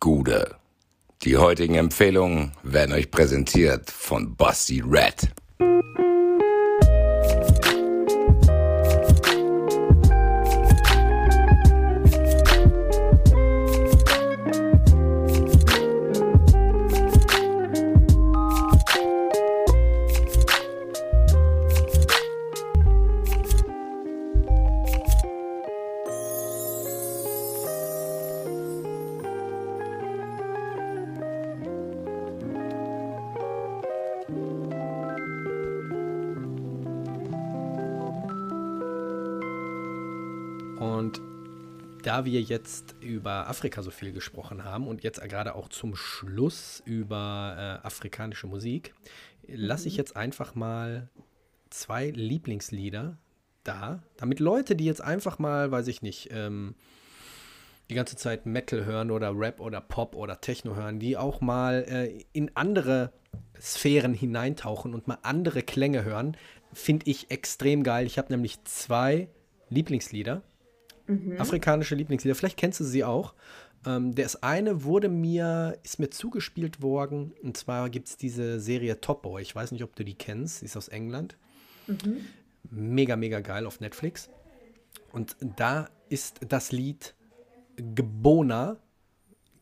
Gute. Die heutigen Empfehlungen werden euch präsentiert von Bossy Red. Da wir jetzt über Afrika so viel gesprochen haben und jetzt gerade auch zum Schluss über äh, afrikanische Musik, lasse ich mhm. jetzt einfach mal zwei Lieblingslieder da, damit Leute, die jetzt einfach mal, weiß ich nicht, ähm, die ganze Zeit Metal hören oder Rap oder Pop oder Techno hören, die auch mal äh, in andere Sphären hineintauchen und mal andere Klänge hören, finde ich extrem geil. Ich habe nämlich zwei Lieblingslieder. Mhm. Afrikanische Lieblingslieder. Vielleicht kennst du sie auch. Ähm, das eine wurde mir, ist mir zugespielt worden. Und zwar gibt es diese Serie Top Boy. Ich weiß nicht, ob du die kennst. Sie ist aus England. Mhm. Mega, mega geil auf Netflix. Und da ist das Lied Gebona,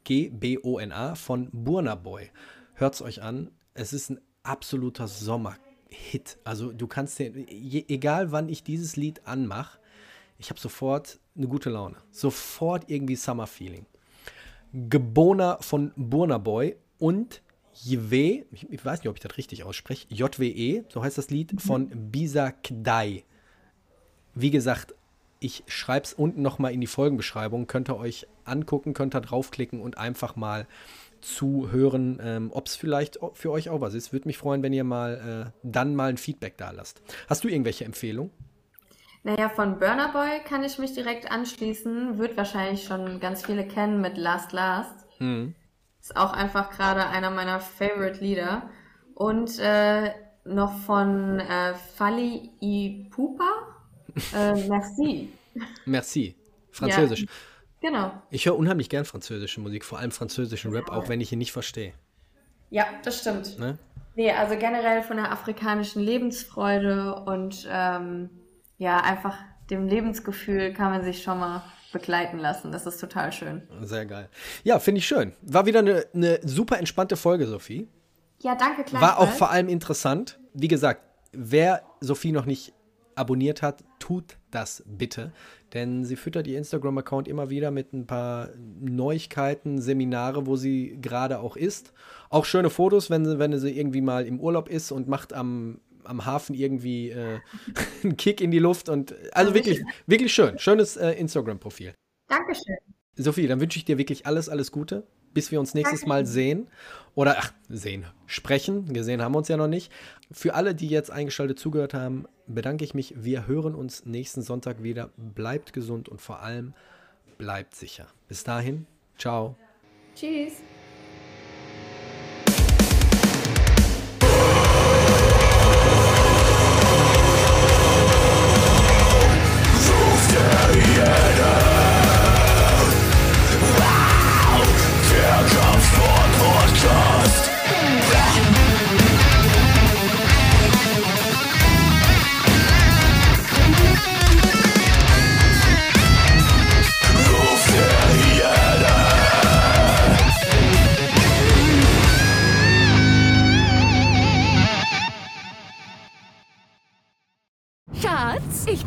G-B-O-N-A, von Burna Boy. Hört es euch an. Es ist ein absoluter Sommerhit. Also du kannst dir, egal wann ich dieses Lied anmache, ich habe sofort eine gute Laune. Sofort irgendwie Summer-Feeling. Gebona von Burna Boy und Jwe, ich, ich, weiß nicht, ob ich das richtig ausspreche, JWE, so heißt das Lied, mhm. von Bisa Kdai. Wie gesagt, Ich schreibe es unten nochmal in die Folgenbeschreibung. Könnt ihr euch angucken, könnt ihr draufklicken und einfach mal zuhören, ähm, ob es vielleicht für euch auch was ist. Würde mich freuen, wenn ihr mal äh, dann mal ein Feedback da lasst. Hast du irgendwelche Empfehlungen? Naja, von Burner Boy kann ich mich direkt anschließen. Wird wahrscheinlich schon ganz viele kennen mit Last Last. Hm. Ist auch einfach gerade einer meiner Favorite Lieder. Und äh, noch von äh, Fali Ipupa. Äh, merci. Merci. Französisch. Ja, genau. Ich höre unheimlich gern französische Musik, vor allem französischen Rap, auch wenn ich ihn nicht verstehe. Ja, das stimmt. Ne? Nee, also generell von der afrikanischen Lebensfreude und ähm, ja, einfach dem Lebensgefühl kann man sich schon mal begleiten lassen. Das ist total schön. Sehr geil. Ja, finde ich schön. War wieder eine, eine super entspannte Folge, Sophie. Ja, danke, klar. War auch vor allem interessant. Wie gesagt, wer Sophie noch nicht abonniert hat, tut das bitte. Denn sie füttert ihr Instagram-Account immer wieder mit ein paar Neuigkeiten, Seminare, wo sie gerade auch ist. Auch schöne Fotos, wenn sie, wenn sie irgendwie mal im Urlaub ist und macht am am Hafen irgendwie äh, einen Kick in die Luft und also wirklich, wirklich schön. Schönes äh, Instagram-Profil. Dankeschön. Sophie, dann wünsche ich dir wirklich alles, alles Gute, bis wir uns nächstes Mal sehen. Oder, ach, sehen, sprechen. Gesehen haben wir uns ja noch nicht. Für alle, die jetzt eingeschaltet zugehört haben, bedanke ich mich. Wir hören uns nächsten Sonntag wieder. Bleibt gesund und vor allem bleibt sicher. Bis dahin, ciao. Tschüss.